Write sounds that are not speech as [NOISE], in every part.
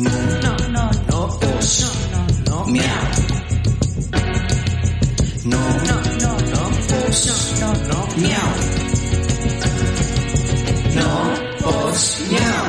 No, no, no, no, os, no, no, miau. No, no, no, no, os, no, no, miau. No, os, miau.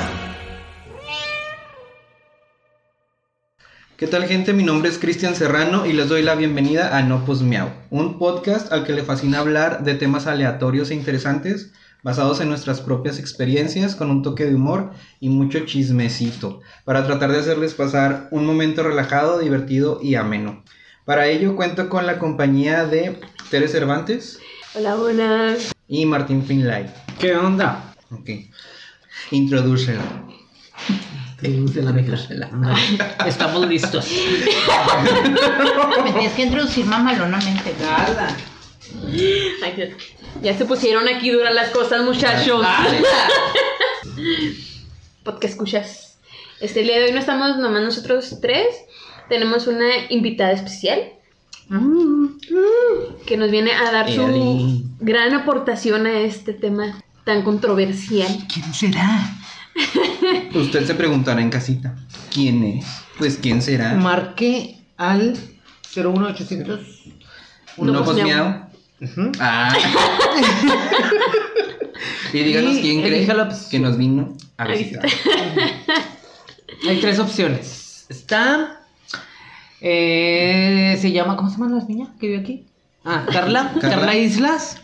¿Qué tal gente? Mi nombre es Cristian Serrano y les doy la bienvenida a No Pos Miau, un podcast al que le fascina hablar de temas aleatorios e interesantes basados en nuestras propias experiencias con un toque de humor y mucho chismecito, para tratar de hacerles pasar un momento relajado, divertido y ameno. Para ello cuento con la compañía de Tere Cervantes Hola, buenas. y Martín Finlay. ¿Qué onda? Ok. Introdúcela. Introduce la [LAUGHS] mija. Estamos listos. [LAUGHS] Me tienes que introducir mamalonamente. Nada. Ay, Dios. Ya se pusieron aquí duras las cosas, muchachos. [LAUGHS] Podcast escuchas. Este el día de hoy no estamos nomás nosotros tres. Tenemos una invitada especial que nos viene a dar su gran aportación a este tema tan controversial. ¿Quién será? [LAUGHS] Usted se preguntará en casita, ¿quién es? Pues ¿quién será? Marque al 01800. ¿No No, Pues. Ah. [LAUGHS] y díganos Y quién cree elija la opción. que nos vino a visitar. Hay tres opciones. Está. eh, se llama. ¿Cómo se llama la niña que vive aquí? Ah, Carla. Carla. Carla Islas.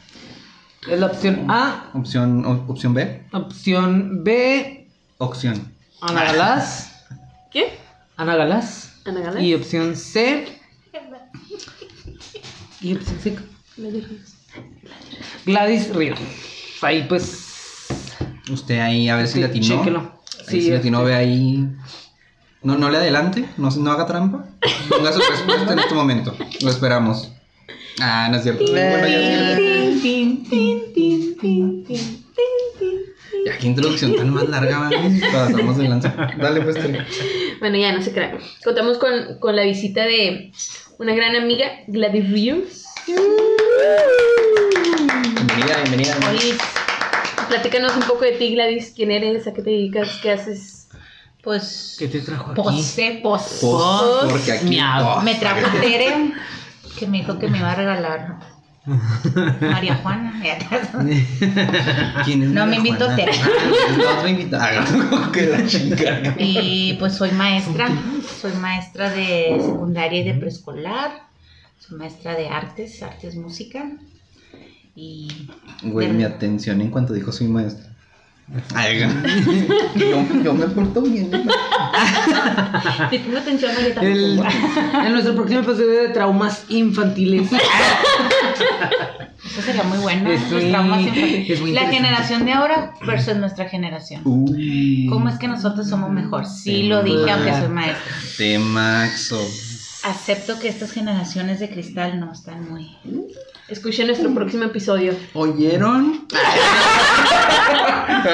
Es la opción A. Opción, opción B, Opción B. opción. Ana Galás. ¿Qué? Ana Galás. Ana Galás. Y opción C. Y opción C. Gladys Ríos. Ahí pues. Usted ahí a ver si Sí, latinó. chéquelo. Ahí Sí, si latinó, este. ve ahí. No, no le adelante, no, no haga trampa. Ponga su respuesta en este momento. Lo esperamos. Ah, no es cierto. Bueno, ya sí. Tin, tin, tin, tin, tin, tin, tin. Ya, qué introducción tan más larga, man. Pasamos de lanza. Dale, pues, Tere. Bueno, ya no se crean. Contamos con, con la visita de una gran amiga, Gladys Ríos. Bienvenida, bienvenida. Olis, Platícanos un poco de ti, Gladys. ¿Quién eres? ¿A qué te dedicas? ¿Qué haces? pues. ¿Qué te trajo aquí? Pose, pos. Pos, porque aquí. Miau. pos. Me trajo [LAUGHS] Tere, que me dijo que me iba a regalar María Juana. ¿Quién es No, me invitó Juana? Tere. Ah, otra invitada. [LAUGHS] Como que la chica. Y pues soy maestra. Soy maestra de secundaria y de preescolar. Soy maestra de artes, artes música. Y. Güey, mi atención en cuanto dijo soy maestra. Ay, [LAUGHS] yo, yo me porto bien. [LAUGHS] Te pongo atención, Marieta. El- en nuestro próximo episodio de traumas infantiles. Eso sería muy bueno. Es los muy- traumas infantiles. es muy La generación de ahora versus nuestra generación. Uy. ¿Cómo es que nosotros somos mejor? Sí lo dije, aunque soy maestra. Temaxo. Acepto que estas generaciones de cristal no están muy... Escuchen nuestro próximo episodio. ¿Oyeron?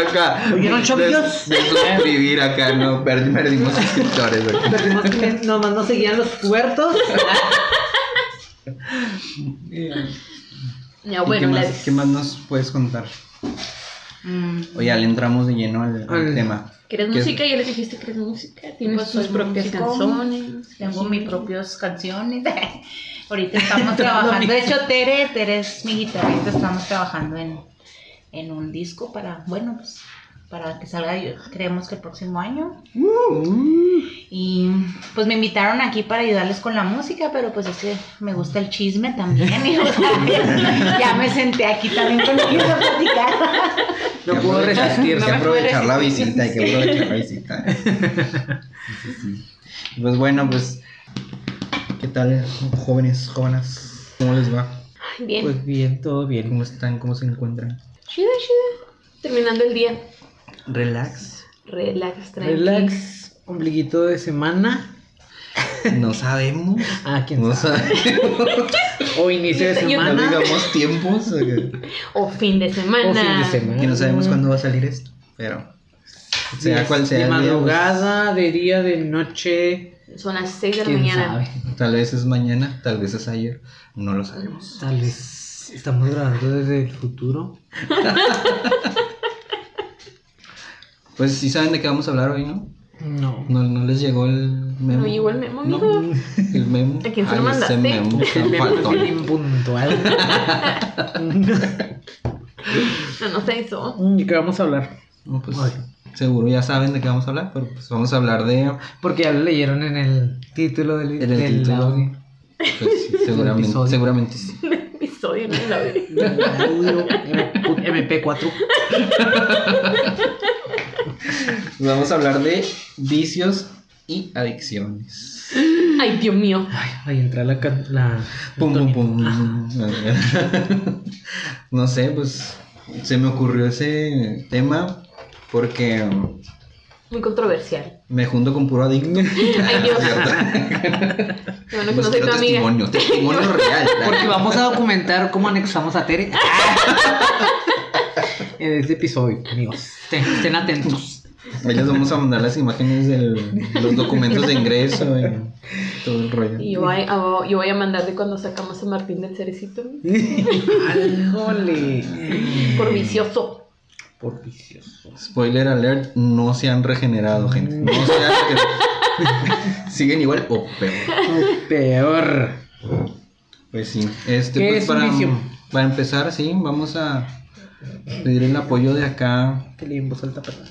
acá. ¿Oyeron, de, chavillos? de suscribir acá, no. Perdi- Perdimos suscriptores, güey. Perdimos que nomás no seguían los puertos. Ya, ¿Y qué, más, Gladys. qué más nos puedes contar? Mm, Oye, ya le entramos de lleno Al- tema. ¿Quieres música? Ya les dijiste que eres música. Tienes tus propias canciones. tengo mis propias canciones. Ahorita estamos [LAUGHS] trabajando. De hecho, Tere, Tere es mi guitarrista. Estamos trabajando en, en un disco para, bueno, pues para que salga, yo- creemos que el próximo año. Y pues me invitaron aquí para ayudarles con la música, pero pues es que me gusta el chisme también. y, o sea, [LAUGHS] ya me senté aquí también con ellos a platicar. No puedo aprovechar- resistir. No aprovechar la visita, hay que aprovechar la visita. Sí, sí. Pues bueno, pues. ¿Qué tal, jóvenes, jóvenes? ¿Cómo les va? Ay, bien. Pues bien, todo bien. ¿Cómo están? ¿Cómo se encuentran? Chida, chida. Terminando el día. Relax. Relax, tranqui. Relax, ombliguito de semana. No sabemos. Ah, quién No sabe. sabemos. O inicio de yo- No semana. digamos tiempos. o fin de semana. O fin de semana. Que no sabemos cuándo va a salir esto. Pero. Sea De- cual sea. De pues, madrugada, de día, de noche. Son las 6 de la ¿Quién mañana. sabe? Tal vez es mañana, tal vez es ayer. No lo sabemos. Tal vez estamos grabando desde el futuro. [LAUGHS] Pues sí saben de qué vamos a hablar hoy, ¿no? No. No, no les llegó el memo. No llegó el memo, No, mijo. el memo. ¿A quién se lo mandaste? Ese memo El tan memo faltón. es impuntual. No, no se hizo. ¿Y qué vamos a hablar? No, pues, seguro ya saben de qué vamos a hablar, pero pues vamos a hablar de. Porque ya lo leyeron en el título del, En el del título. audio. Pues, sí, seguramente, episodio. seguramente sí. Episodio, no la vi. Audio MP4. [LAUGHS] Vamos a hablar de vicios y adicciones. Ay, Dios mío. Ay, ahí entra la. la Pum, pum, pum. [LAUGHS] No sé, pues se me ocurrió ese tema porque Muy controversial. me junto con puro adicto. Ay, Dios. [LAUGHS] Bueno que no Pues soy quiero tu amiga. testimonio, testimonio real. Porque vamos a documentar cómo anexamos a Tere. en este episodio, amigos. Estén, estén atentos. Ahí les vamos a mandar las imágenes de los documentos de ingreso y todo el rollo. Y yo voy, a, yo voy a mandar de cuando sacamos a Martín del cerecito. Jole. Por vicioso. Por vicioso. Spoiler alert, no se han regenerado, gente. No se han regenerado. Siguen igual o peor. Peor. Pues sí. Este, ¿Qué pues es para, vicio? para empezar, sí, vamos a pedir el apoyo de acá, Que voz alta, perdón.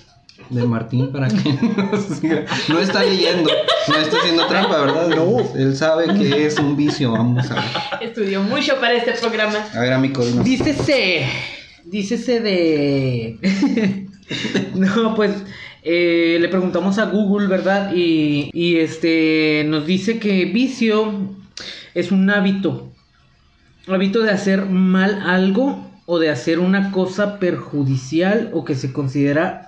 De Martín, para que nos siga. No está leyendo, no está haciendo trampa, ¿verdad? No. Él sabe que es un vicio, vamos a ver. Estudió mucho para este programa. A ver, amigo, dinos. Dícese. Dícese de. [LAUGHS] no, pues. eh, le preguntamos a Google, ¿verdad? Y, y este nos dice que vicio es un hábito. Hábito de hacer mal algo o de hacer una cosa perjudicial o que se considera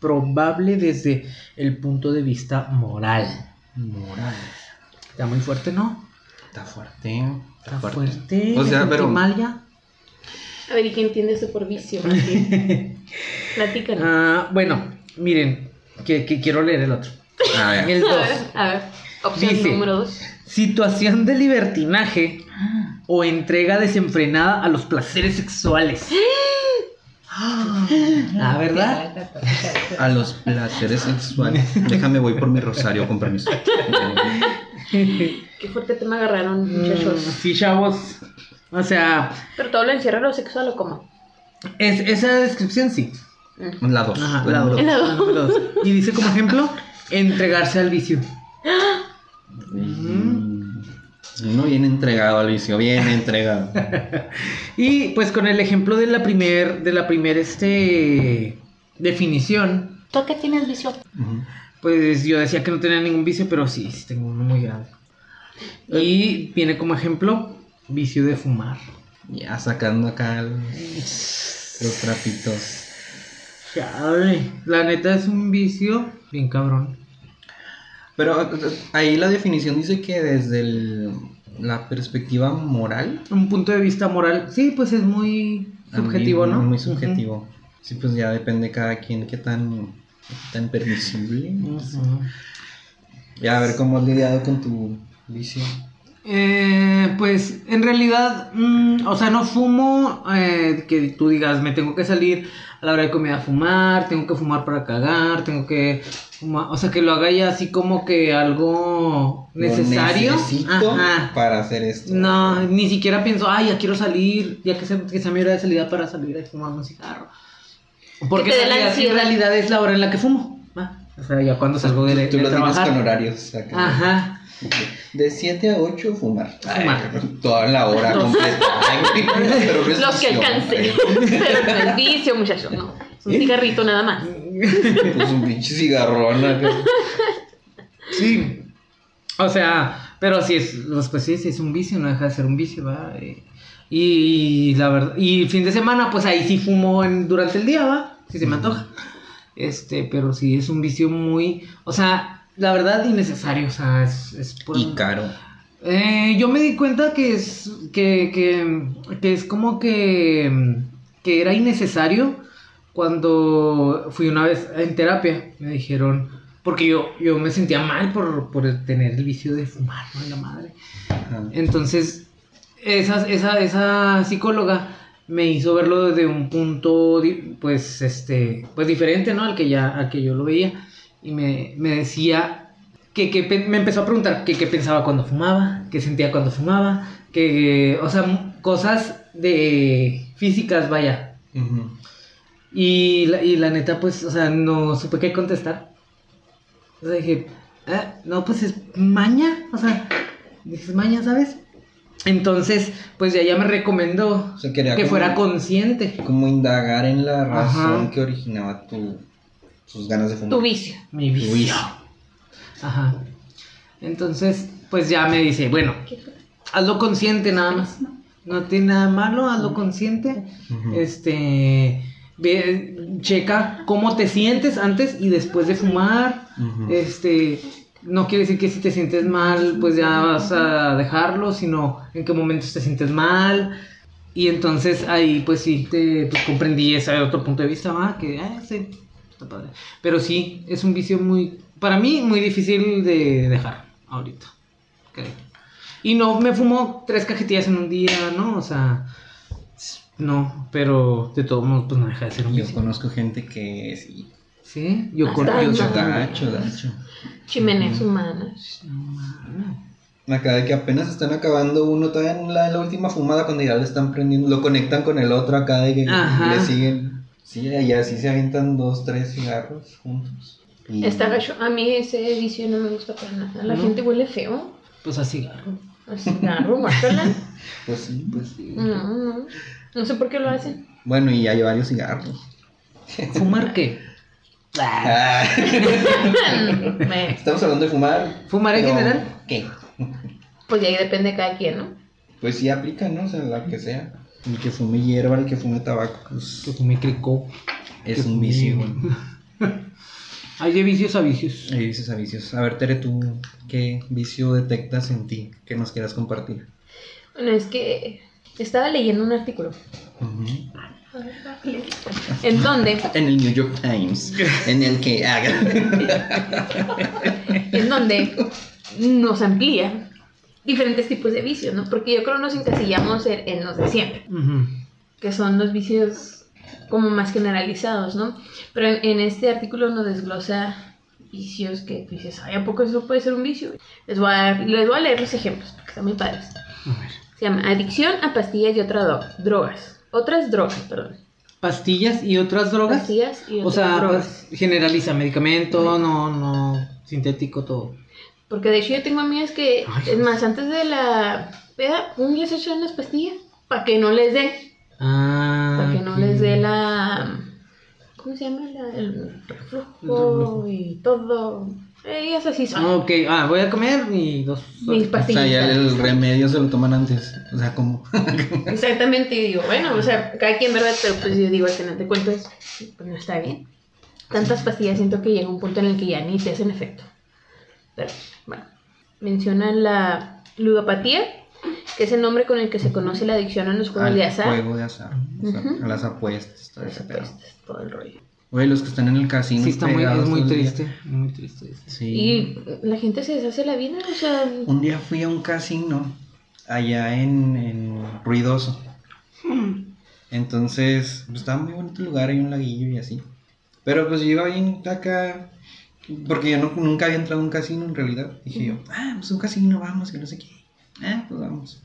reprobable desde el punto de vista moral. Moral. Está muy fuerte, ¿no? Está fuerte. Está, Está fuerte. fuerte. O sea, pero- mal ya. A ver, ¿y qué entiende eso por vicio? [LAUGHS] Platícanos. Ah, bueno, miren, que, que quiero leer el otro. A ver. El A 2. ver, a ver. Opción Dice- número dos. Situación de libertinaje o entrega desenfrenada a los placeres sexuales. [GASPS] [GASPS] Ah, ¿verdad? A los placeres sexuales. Déjame, voy por mi rosario, con permiso. Qué fuerte tema agarraron, Mm, muchachos. Sí, chavos. O sea, Pero todo lo encierra lo sexual o cómo? es, esa descripción sí. La dos. Ajá, la la dos, dos. Y dice como ejemplo, entregarse al vicio. Uno bien entregado al vicio, bien [LAUGHS] entregado. Y pues con el ejemplo de la primer, de la primer este definición, ¿Tú qué tienes vicio? Pues yo decía que no tenía ningún vicio, pero sí, sí tengo uno muy grande. Y viene como ejemplo vicio de fumar. Ya sacando acá los, los trapitos. Chale, la neta es un vicio bien cabrón. Pero eh, ahí la definición dice que desde el- la perspectiva moral. Un punto de vista moral, sí, pues es muy subjetivo, ¿no? Muy subjetivo. Sí, pues ya depende cada quien qué tan, qué tan permisible. Ya a ver cómo has lidiado con tu vicio. Eh, pues en realidad, mm, o sea, no fumo eh, que tú digas, me tengo que salir a la hora de comida a fumar, tengo que fumar para cagar, tengo que fumar, o sea, que lo haga ya así como que algo necesario. Lo necesito Ajá. para hacer esto. No, ni siquiera pienso, ay, ya quiero salir, ya que sea, que sea mi hora de salida para salir a fumar un cigarro. Porque en realidad, en realidad es la hora en la que fumo. ¿va? O sea, ya cuando salgo de, Tú de lo tienes trabajar. con horarios. acá. Ajá. [LAUGHS] De 7 a 8 fumar. Fumar. Ay, toda la hora completa. Los que alcancé. Pero no es vicio, muchachos, no. Es un cigarrito nada más. [LAUGHS] Pues un pinche cigarrón. acá. Sí. O sea, pero sí es, pues, pues sí, es un vicio, no deja de ser un vicio, ¿va? Eh, Y, la verdad, y fin de semana, pues ahí sí fumo en, durante el día, ¿va? Si se me antoja. Este, pero sí es un vicio muy, o sea, la verdad innecesario, o sea, es, es por- Y caro. Eh, yo me di cuenta que es que, que, que es como que, que era innecesario cuando fui una vez en terapia. Me dijeron, porque yo, yo me sentía mal por, por tener el vicio de fumar, ¿no? La madre. Ajá. Entonces, esa, esa, esa psicóloga me hizo verlo desde un punto, pues, este, pues diferente, ¿no? Al que ya, al que yo lo veía. Y me, me decía que, que me empezó a preguntar que qué pensaba cuando fumaba, qué sentía cuando fumaba, que, o sea, cosas de físicas, vaya. Y la, y la neta, pues, o sea, no supe qué contestar. O sea, dije, ah, no, pues es maña, o sea, dices maña, ¿sabes? Entonces, pues ya, ya me recomendó O sea, quería que como- fuera consciente. Como indagar en la razón Ajá. que originaba tu, tus ganas de fumar. Tu vicio. Mi vicio. vicio. Ajá. Entonces, pues ya me dice, bueno, hazlo consciente nada más. No tiene nada malo, hazlo consciente. Este, ve, checa cómo te sientes antes y después de fumar. Este, no quiere decir que si te sientes mal, pues ya vas a dejarlo, sino en qué momentos te sientes mal. Y entonces ahí, pues sí, te pues, comprendí ese otro punto de vista, ¿va? que, ah, sí, está padre. Pero sí, es un vicio muy, para mí, muy difícil de dejar ahorita. creo. Y no me fumo tres cajetillas en un día, ¿no? O sea, no, pero de todos modos, pues no deja de ser un Yo vicio. conozco gente que sí. Sí, yo con Hasta yo no. soy- Dacho, dacho. Chimeneas humanas. Acá de que apenas están acabando uno, todavía en la, en la última fumada, cuando ya le están prendiendo, lo conectan con el otro acá de que Ajá. le siguen. Sí, y así se avientan dos, tres cigarros juntos. Y- Está gacho. A mí ese vicio no me gusta para nada. La ¿No? gente huele feo. Pues a cigarro. A cigarro, guácala. [LAUGHS] Pues sí, pues sí. No, no. No sé por qué lo hacen. Bueno, y hay varios cigarros. [LAUGHS] ¿Fumar qué? Ah, [LAUGHS] Estamos hablando de fumar. ¿Fumar en general? ¿Qué? Pues ahí depende de cada quien, ¿no? Pues sí aplica, ¿no? O sea, la que sea. El que fume hierba, el que fume tabaco, pues Que fumé cricó. es que un vicio. güey. [LAUGHS] Hay de vicios a vicios. Hay vicios a vicios. A ver, Tere, tú, ¿qué vicio detectas en ti que nos quieras compartir? Bueno, es que estaba leyendo un artículo. En donde, [LAUGHS] En el New York Times, en el que haga. [LAUGHS] en donde nos amplía diferentes tipos de vicios, ¿no? Porque yo creo que nos encasillamos en, en los de siempre, que son los vicios como más generalizados, ¿no? Pero en, en este artículo nos desglosa vicios que tú dices, ay, ¿a poco eso puede ser un vicio? Les voy a, les voy a leer los ejemplos, porque están muy padres. A ver. Se llama adicción a pastillas y otras dro- drogas. Otras drogas, perdón. Pastillas y otras drogas. Pastillas y otras O sea, drogas. pues, generaliza medicamento, no, no, sintético, todo. Porque de hecho yo tengo amigas que, Ay, es más, antes de la peda, un día se echan las pastillas para que no les dé, Ah. para que no les dé la, ¿cómo se llama? La- el reflujo y todo. Ellas así son. Ah, ok, ah, voy a comer y dos. Mis O sea, pastillas. ya el remedio se lo toman antes. O sea, como. [LAUGHS] Exactamente, y digo, bueno, o sea, cada quien, ¿verdad? Pero pues yo digo, al final de cuentas, pues no está bien. Tantas pastillas siento que llega un punto en el que ya ni te hacen efecto. Pero, bueno, mencionan la ludopatía, que es el nombre con el que se conoce la adicción a los juegos al de azar. juego de azar. o sea, Ujú. A las apuestas, todo Las ese pedo. apuestas, todo el rollo. Güey, los que están en el casino. Sí, está muy, es muy triste. Muy triste. Sí. Y la gente se deshace la vida, o sea, Un día fui a un casino allá en, en Ruidoso. Entonces, pues, estaba muy bonito el lugar, hay un laguillo y así. Pero pues yo iba bien acá, porque yo no- nunca había entrado a un casino en realidad. Dije yo, ah, pues un casino, vamos, que no sé qué. Ah, pues vamos.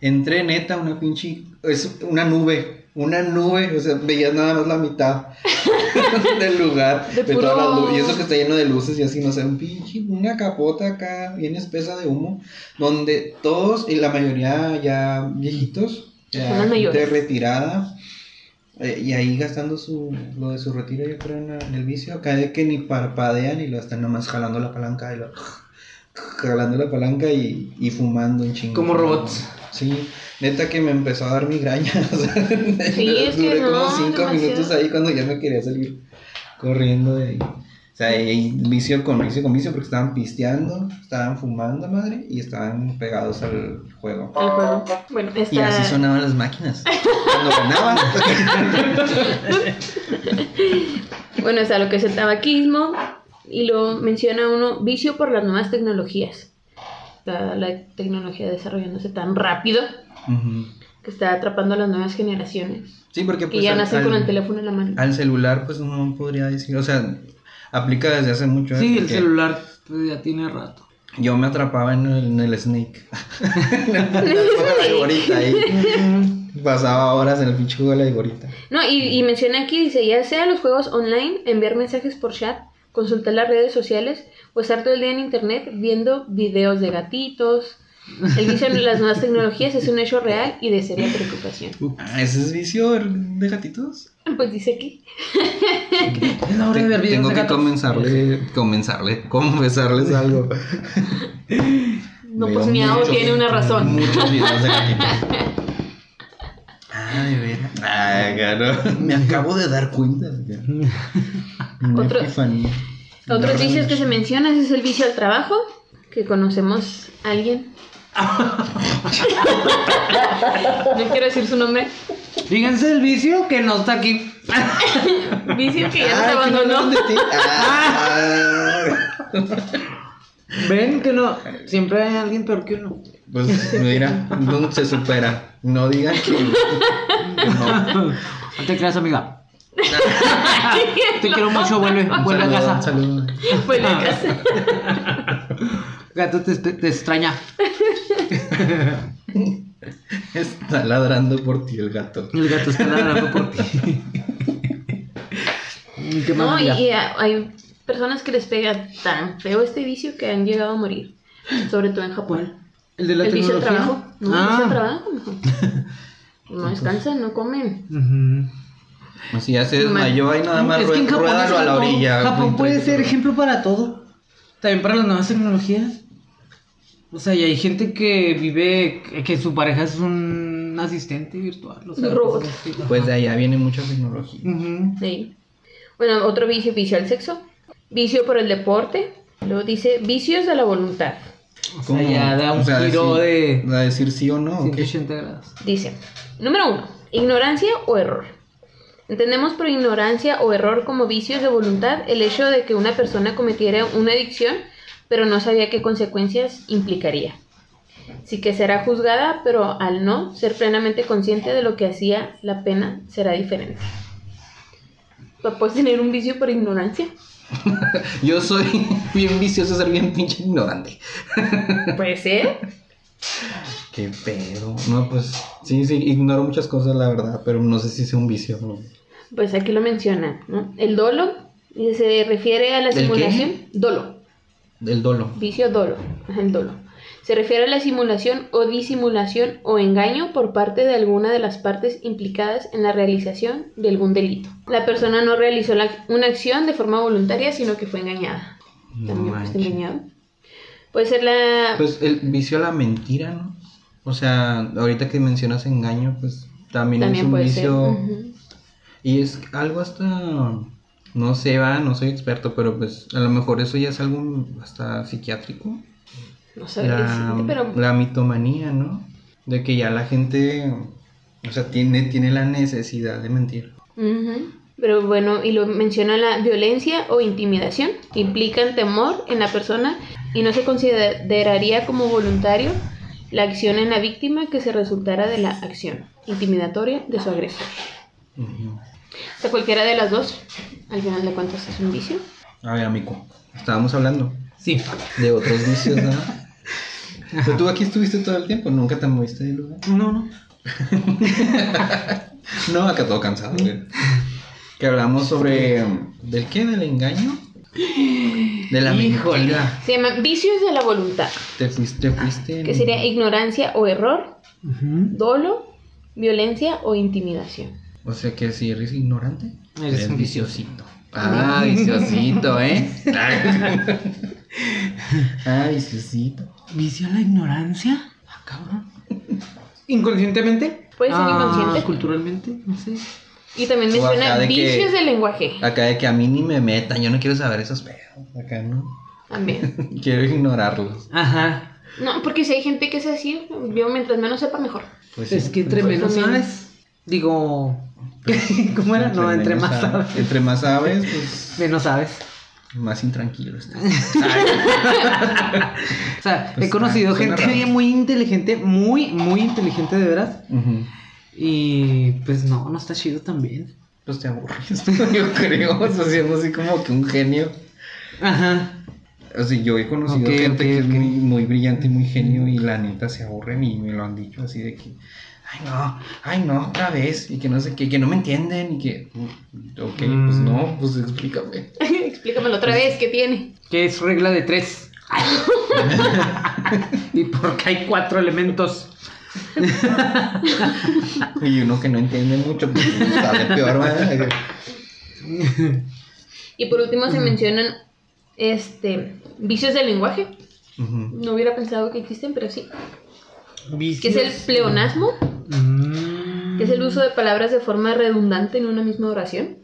Entré neta, una pinche, es una nube, una nube, o sea, veías nada más la mitad [LAUGHS] del lugar, De de, todas las luces, y eso que está lleno de luces y así, no sé, un pinche, una capota acá, bien espesa de humo, donde todos, y la mayoría ya viejitos, ya de retirada, eh, y ahí gastando su, lo de su retiro, yo creo, en, la- en el vicio, acá de que ni parpadean y lo están nomás jalando la palanca y lo... [LAUGHS] Jalando la palanca y, y fumando en chingo. Como robots. Sí, neta que me empezó a dar migraña. [LAUGHS] o sea, Sí, es que duré no, como cinco demasiado. minutos ahí cuando ya me quería salir corriendo de ahí. O sea, hay vicio con vicio con vicio porque estaban pisteando, estaban fumando, madre, y estaban pegados al juego. el juego. Bueno, Y esta... así sonaban las máquinas. Cuando ganaban. [LAUGHS] Bueno, está lo que es el tabaquismo y lo menciona uno, vicio por las nuevas tecnologías. La, la tecnología desarrollándose tan rápido que está atrapando a las nuevas generaciones. Sí, porque Que pues ya al- nacen con al- el teléfono en la mano. Al celular, pues no podría decir, o sea, aplica desde hace mucho. ¿eh? Sí, el celular Pues ya tiene rato. Yo me atrapaba en el, en el Snake. en el juego de la ahí. Pasaba horas en el pinche juego de la viborita. No, y, y menciona aquí, dice, ya sea los juegos online, enviar mensajes por chat, consultar las redes sociales o estar todo el día en internet viendo videos de gatitos. El vicio en las nuevas tecnologías es un hecho real y de seria preocupación. Ah, ¿ese es vicio de gatitos? Pues dice aquí. [LAUGHS] Es la hora de ver videos Tengo de que gatos. comenzarle, comenzarle, confesarles algo. [LAUGHS] No, Veo pues miau muchos- tiene una razón. Muchos videos de gatitos. [LAUGHS] Ah, de veras. Ah, claro. Me acabo de dar cuenta. Otro-. Otros vicios que se mencionan es el vicio al trabajo, que conocemos a alguien. [LAUGHS] no quiero decir su nombre. Fíjense el vicio que no está aquí. [LAUGHS] Vicio que ya nos Ah, ¿que no abandonó. hablan de ti? [LAUGHS] Ah. Ven que no. Siempre hay alguien peor que uno. Pues mira, no se supera. No digan que, que no. No te creas, amiga. Te quiero mucho, vuelve, vuelve a Saludo, casa. saludo. Fue la casa. Gato te, te extraña. [LAUGHS] Está ladrando por ti el gato. El gato está ladrando por ti. [LAUGHS] ¿Qué más, No, y, amiga? y a- hay personas que les pega tan feo este vicio que han llegado a morir. Sobre todo en Japón. ¿El de la el vicio al tecnología? trabajo. No, el Ah. vicio al trabajo. No descansan, no comen. Si ya se desmayó y nada más Es que en Japón ruédalo a la orilla. Japón puede ser ejemplo para todo. También para las nuevas tecnologías. O sea, y hay gente que vive, que su pareja es un asistente virtual. O sea, robot. Pues de allá viene mucha tecnología. Ujú. Sí. Bueno, otro vicio, vicio al sexo. Vicio por el deporte. Luego dice vicios de la voluntad. O sea, ya da un O sea, giro de ¿Va a decir sí o no? o qué? 180 grados. Dice, número uno, ignorancia o error. Entendemos por ignorancia o error como vicios de voluntad el hecho de que una persona cometiera una adicción, pero no sabía qué consecuencias implicaría. Sí que será juzgada, pero al no ser plenamente consciente de lo que hacía, la pena será diferente. ¿Puedes tener un vicio por ignorancia? [LAUGHS] Yo soy bien vicioso, ser bien pinche ignorante. [LAUGHS] Puede ser. Qué pedo. No, pues sí, sí, ignoro muchas cosas, la verdad, pero no sé si sea un vicio. ¿no? Pues aquí lo mencionan, ¿no? El dolo se refiere a la simulación. Dolo. El dolo. Vicio dolo, el dolo. Se refiere a la simulación o disimulación o engaño por parte de alguna de las partes implicadas en la realización de algún delito. La persona no realizó la- una acción de forma voluntaria, sino que fue engañada. No También fue manches. engañado. Puede ser la... Pues el vicio a la mentira, ¿no? O sea, ahorita que mencionas engaño, pues también, también es un puede vicio. ser. ujú. Y es algo hasta. No sé, va, no soy experto, pero pues a lo mejor eso ya es algo hasta psiquiátrico. No sabría La, pero... la mitomanía, ¿no? De que ya la gente. O sea, tiene, tiene la necesidad de mentir. Pero bueno, y lo menciona la violencia o intimidación, implican temor en la persona y no se consideraría como voluntario la acción en la víctima que se resultara de la acción intimidatoria de su agresor. O sea, cualquiera de las dos, al final de cuentas es un vicio. A ver, amigo, estábamos hablando Sí. de otros vicios, ¿no? [LAUGHS] Pero tú aquí estuviste todo el tiempo, nunca te moviste de lugar. No, no. [LAUGHS] No, acá todo cansado, güey. Que hablamos sobre. ¿Del qué? ¿Del engaño? De la Híjole. mentira. Se llama vicios de la voluntad, Te fuiste, te fuiste. en- que sería ignorancia o error, Ujú. dolo, violencia o intimidación. O sea que si eres ignorante, Eres un viciosito. Ah, [LAUGHS] viciosito, ¿eh? [LAUGHS] ah, viciosito. ¿Vicio a la ignorancia? Ah, cabrón. ¿Inconscientemente? Puede ser Ah, inconsciente. Culturalmente, no sé. Y también O acá menciona de que- vicios del lenguaje. Acá de que a mí ni me metan, yo no quiero saber esos pedos. Acá no. También. [LAUGHS] Quiero ignorarlos. Ajá. No, porque si hay gente que es así, yo mientras menos sepa mejor. Pues es sí, que entre pues, menos sabes. Digo. [LAUGHS] ¿Cómo era? No, entre más sabes-. Entre más sabes, pues Menos sabes. más intranquilo estás. [LAUGHS] O sea, Pues he conocido está- suena gente raro. muy inteligente, muy, muy inteligente de veras. Ujú. Y pues no, no está chido también. Pues te aburres, [LAUGHS] yo creo. O sea, siendo así como que un genio. Ajá. O sea, yo he conocido gente que es muy, muy brillante y muy genio y la neta se aburren y me lo han dicho así de que, ay no, ay no, otra vez, y que no sé qué, que no me entienden y que, mm, ok, pues Mm. no, pues explícame. [LAUGHS] Explícamelo otra vez, ¿qué tiene? Que es regla de tres. [LAUGHS] y porque hay cuatro elementos. [LAUGHS] Y uno que no entiende mucho, pues sale peor, ¿verdad? Y por último se mencionan este vicios del lenguaje. No hubiera pensado que existen, pero sí. Que Vicios. es el pleonasmo, Mm. que es el uso de palabras de forma redundante en una misma oración.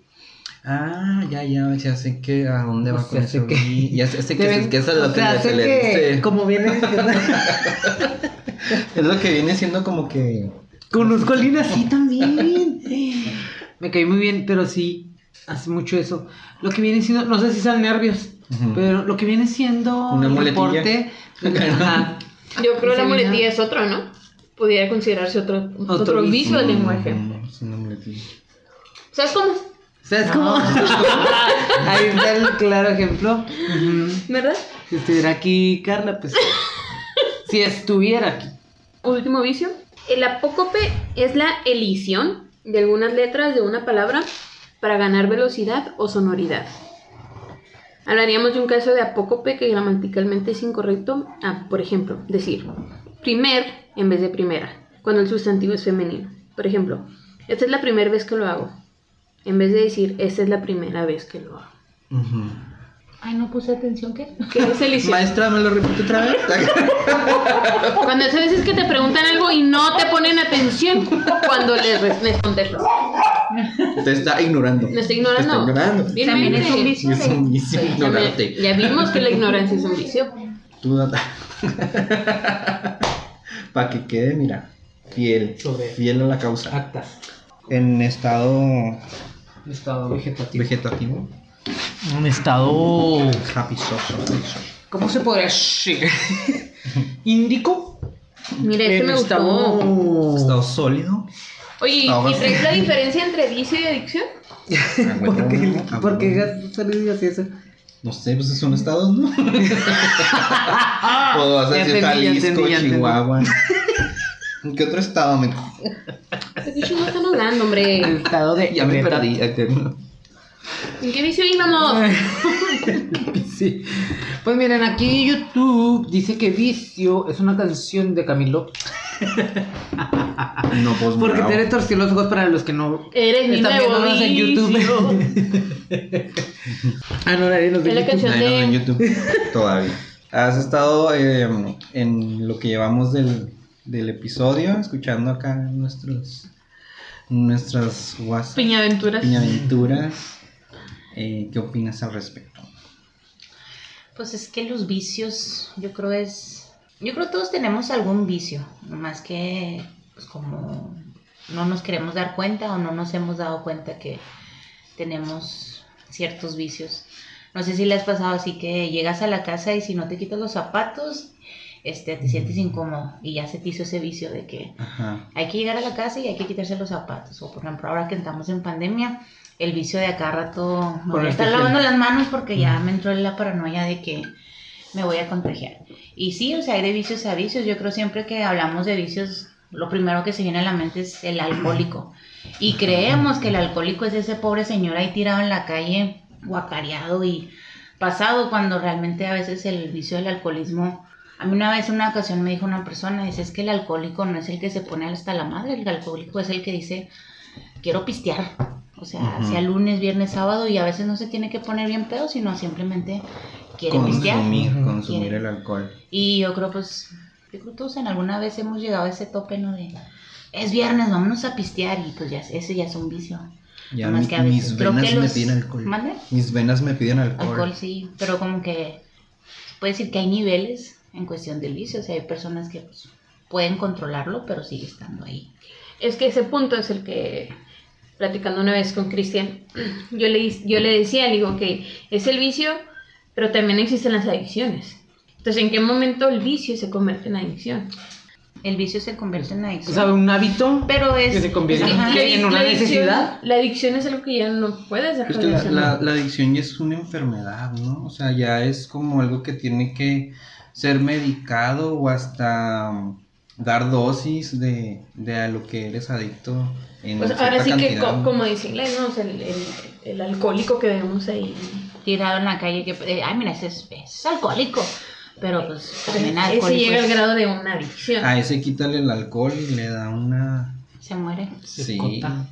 Ah, ya, ya, ya sé que a dónde va O con sea, sé eso. que- y Ya sé, sé [LAUGHS] que, Deben- es, que eso es lo o que sea, sé le que. Como viene. [LAUGHS] Es lo que viene siendo como que. Conozco a Lina así también. [LAUGHS] Me caí muy bien, pero sí, hace mucho eso. Lo que viene siendo, no sé si son nervios, pero lo que viene siendo Una el. Ajá. Yo creo Ese la muletilla es otro, ¿no? Pudiera considerarse otro, otro, Otro vicio del lenguaje. ¿Sabes cómo? ¿Sabes cómo? [LAUGHS] Ahí está el claro ejemplo. ¿Verdad? Si estuviera aquí Carla, pues. si estuviera aquí. Último vicio. El apócope es la elisión de algunas letras de una palabra para ganar velocidad o sonoridad. Hablaríamos de un caso de apócope que gramaticalmente es incorrecto. Ah, por ejemplo, decir primer en vez de primera, cuando el sustantivo es femenino. Por ejemplo, esta es la primera vez que lo hago. En vez de decir, esta es la primera vez que lo hago. Ay, no puse atención, ¿qué? ¿Qué es? [LAUGHS] Maestra, ¿me lo repite otra vez? [LAUGHS] Cuando esas veces que te preguntan algo y no te ponen atención cuando les, res- les contestas. Te está ignorando. Me estoy ignorando. Te está ignorando. Bien, También es un vicio. Es un vicio Ya, me- ignorarte. ya vimos que la ignorancia es un vicio. Tú [LAUGHS] Para que quede, mira, fiel. Sobre- Fiel a la causa. Actas. En estado Estado vegetativo. vegetativo. Un estado. Happy social. ¿Cómo se podría decir? [LAUGHS] Índico. Mira, este me gustó. estado. Estado sólido. Oye, ¿y traes la diferencia entre vicio y adicción? [LAUGHS] Ah, ¿Por huevo, qué, ah, por qué huevo. has salido así eso? No sé, pues son estados, ¿no? o vas a decir Jalisco. Chihuahua. ¿En qué otro estado me.? ¿De qué chingados están hablando, hombre? El estado de. Ya me perdí. ¿En qué vicio íbamos? [LAUGHS] Sí. Pues miren, aquí YouTube dice que Vicio es una canción de Camilo. [LAUGHS] No, pues. Porque bravo. Tere torció los ojos para los que no Eres mi están viéndonos en. YouTube. [LAUGHS] [LAUGHS] ah, no, nadie nos ve Es la de- en YouTube todavía. ¿Has estado eh, en lo que llevamos del, del episodio, escuchando acá nuestros nuestras WhatsApp Piñaventuras. piñaventuras? Eh, ¿Qué opinas al respecto? Pues es que los vicios, yo creo es, yo creo todos tenemos algún vicio, más que pues como no nos queremos dar cuenta o no nos hemos dado cuenta que tenemos ciertos vicios. No sé si le has pasado así que llegas a la casa y si no te quitas los zapatos, este, te sientes incómodo y ya se te hizo ese vicio de que Ajá. hay que llegar a la casa y hay que quitarse los zapatos. O por ejemplo, ahora que estamos en pandemia, el vicio de acá rato me voy a estar lavando las manos porque ya me entró la paranoia de que me voy a contagiar. Y sí, o sea, hay de vicios a vicios. Yo creo siempre que hablamos de vicios, lo primero que se viene a la mente es el alcohólico. Y creemos que el alcohólico es ese pobre señor ahí tirado en la calle, guacareado y pasado, cuando realmente a veces el vicio del alcoholismo a mí una vez en una ocasión me dijo una persona, dice, es que el alcohólico no es el que se pone hasta la madre, el alcohólico es el que dice, quiero pistear. O sea, sea lunes, viernes, sábado y a veces no se tiene que poner bien pedo, sino simplemente quiere pistear. Consumir, Ujú. consumir Quiere. el alcohol. Y yo creo pues, yo creo todos en alguna vez hemos llegado a ese tope, ¿no? De, es viernes, vámonos a pistear y pues ya, ese ya es un vicio. Ya Más mi- que a veces mis venas que me los- piden alcohol. ¿Mande? Mis venas me piden alcohol. Alcohol sí, pero como que se puede decir que hay niveles en cuestión del vicio, o sea, hay personas que pues, pueden controlarlo, pero sigue estando ahí. Es que ese punto es el que, platicando una vez con Cristian, [CLEARS THROAT] yo le, yo le decía, le digo que es el vicio, pero también existen las adicciones. Entonces, ¿en qué momento el vicio se convierte en adicción? El vicio se convierte en O adicción. sea, un hábito pero es... que se convierte es que- en una la adicción- necesidad. La adicción es algo que ya no puedes dejar Es de que la, hacer. la- la adicción ya es una enfermedad, ¿no? O sea, ya es como algo que tiene que ser medicado o hasta um, dar dosis de, de a lo que eres adicto en Pues ahora sí que, como dice inglés, ¿no? O sea, el, el- el alcohólico que vemos ahí. Tirado en la calle que, eh, ay, mira, ese es, ese es alcohólico. Pero pues también Ese alcohólico llega al es- grado de una adicción. A ese quítale el alcohol y le da una... se muere. Sí, Secota.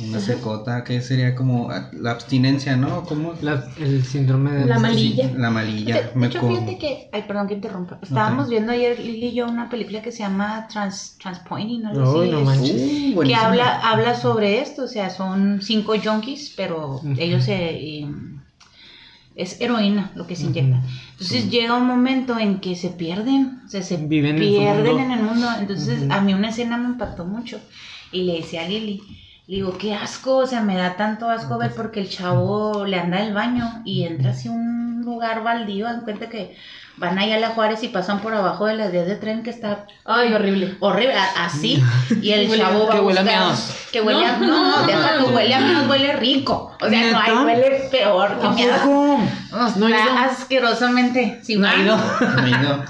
una secota que sería como ah, la abstinencia, ¿no? ¿Cómo? La- el síndrome de La malilla. La malilla. De, de me hecho, fíjate que, ay, perdón que interrumpa. Estábamos viendo ayer Lili y yo una película que se llama Trans, Transpointing, algo Uy, así, no es- manches. Uh, que habla, habla sobre esto, o sea, son cinco junkies, pero ellos se... eh, es heroína lo que se inyecta. Entonces llega un momento en que se pierden, o sea, se Viven en pierden mundo. en el mundo. Entonces a mí una escena me impactó mucho y le decía a Lili, le digo, qué asco, o sea, me da tanto asco ver porque el chavo le anda al baño y entra hacia un lugar baldío, dan cuenta que van ahí a la Juárez y pasan por abajo de las vías de tren que está Ay, horrible. horrible, así, [LAUGHS] y el Huele- chavo va que huele a buscar- meados. que huele a, No, no, no, deja no. que huele a meados, huele rico, o sea, no, huele peor que ¿A meados. No ido. asquerosamente. Si No. Mañana-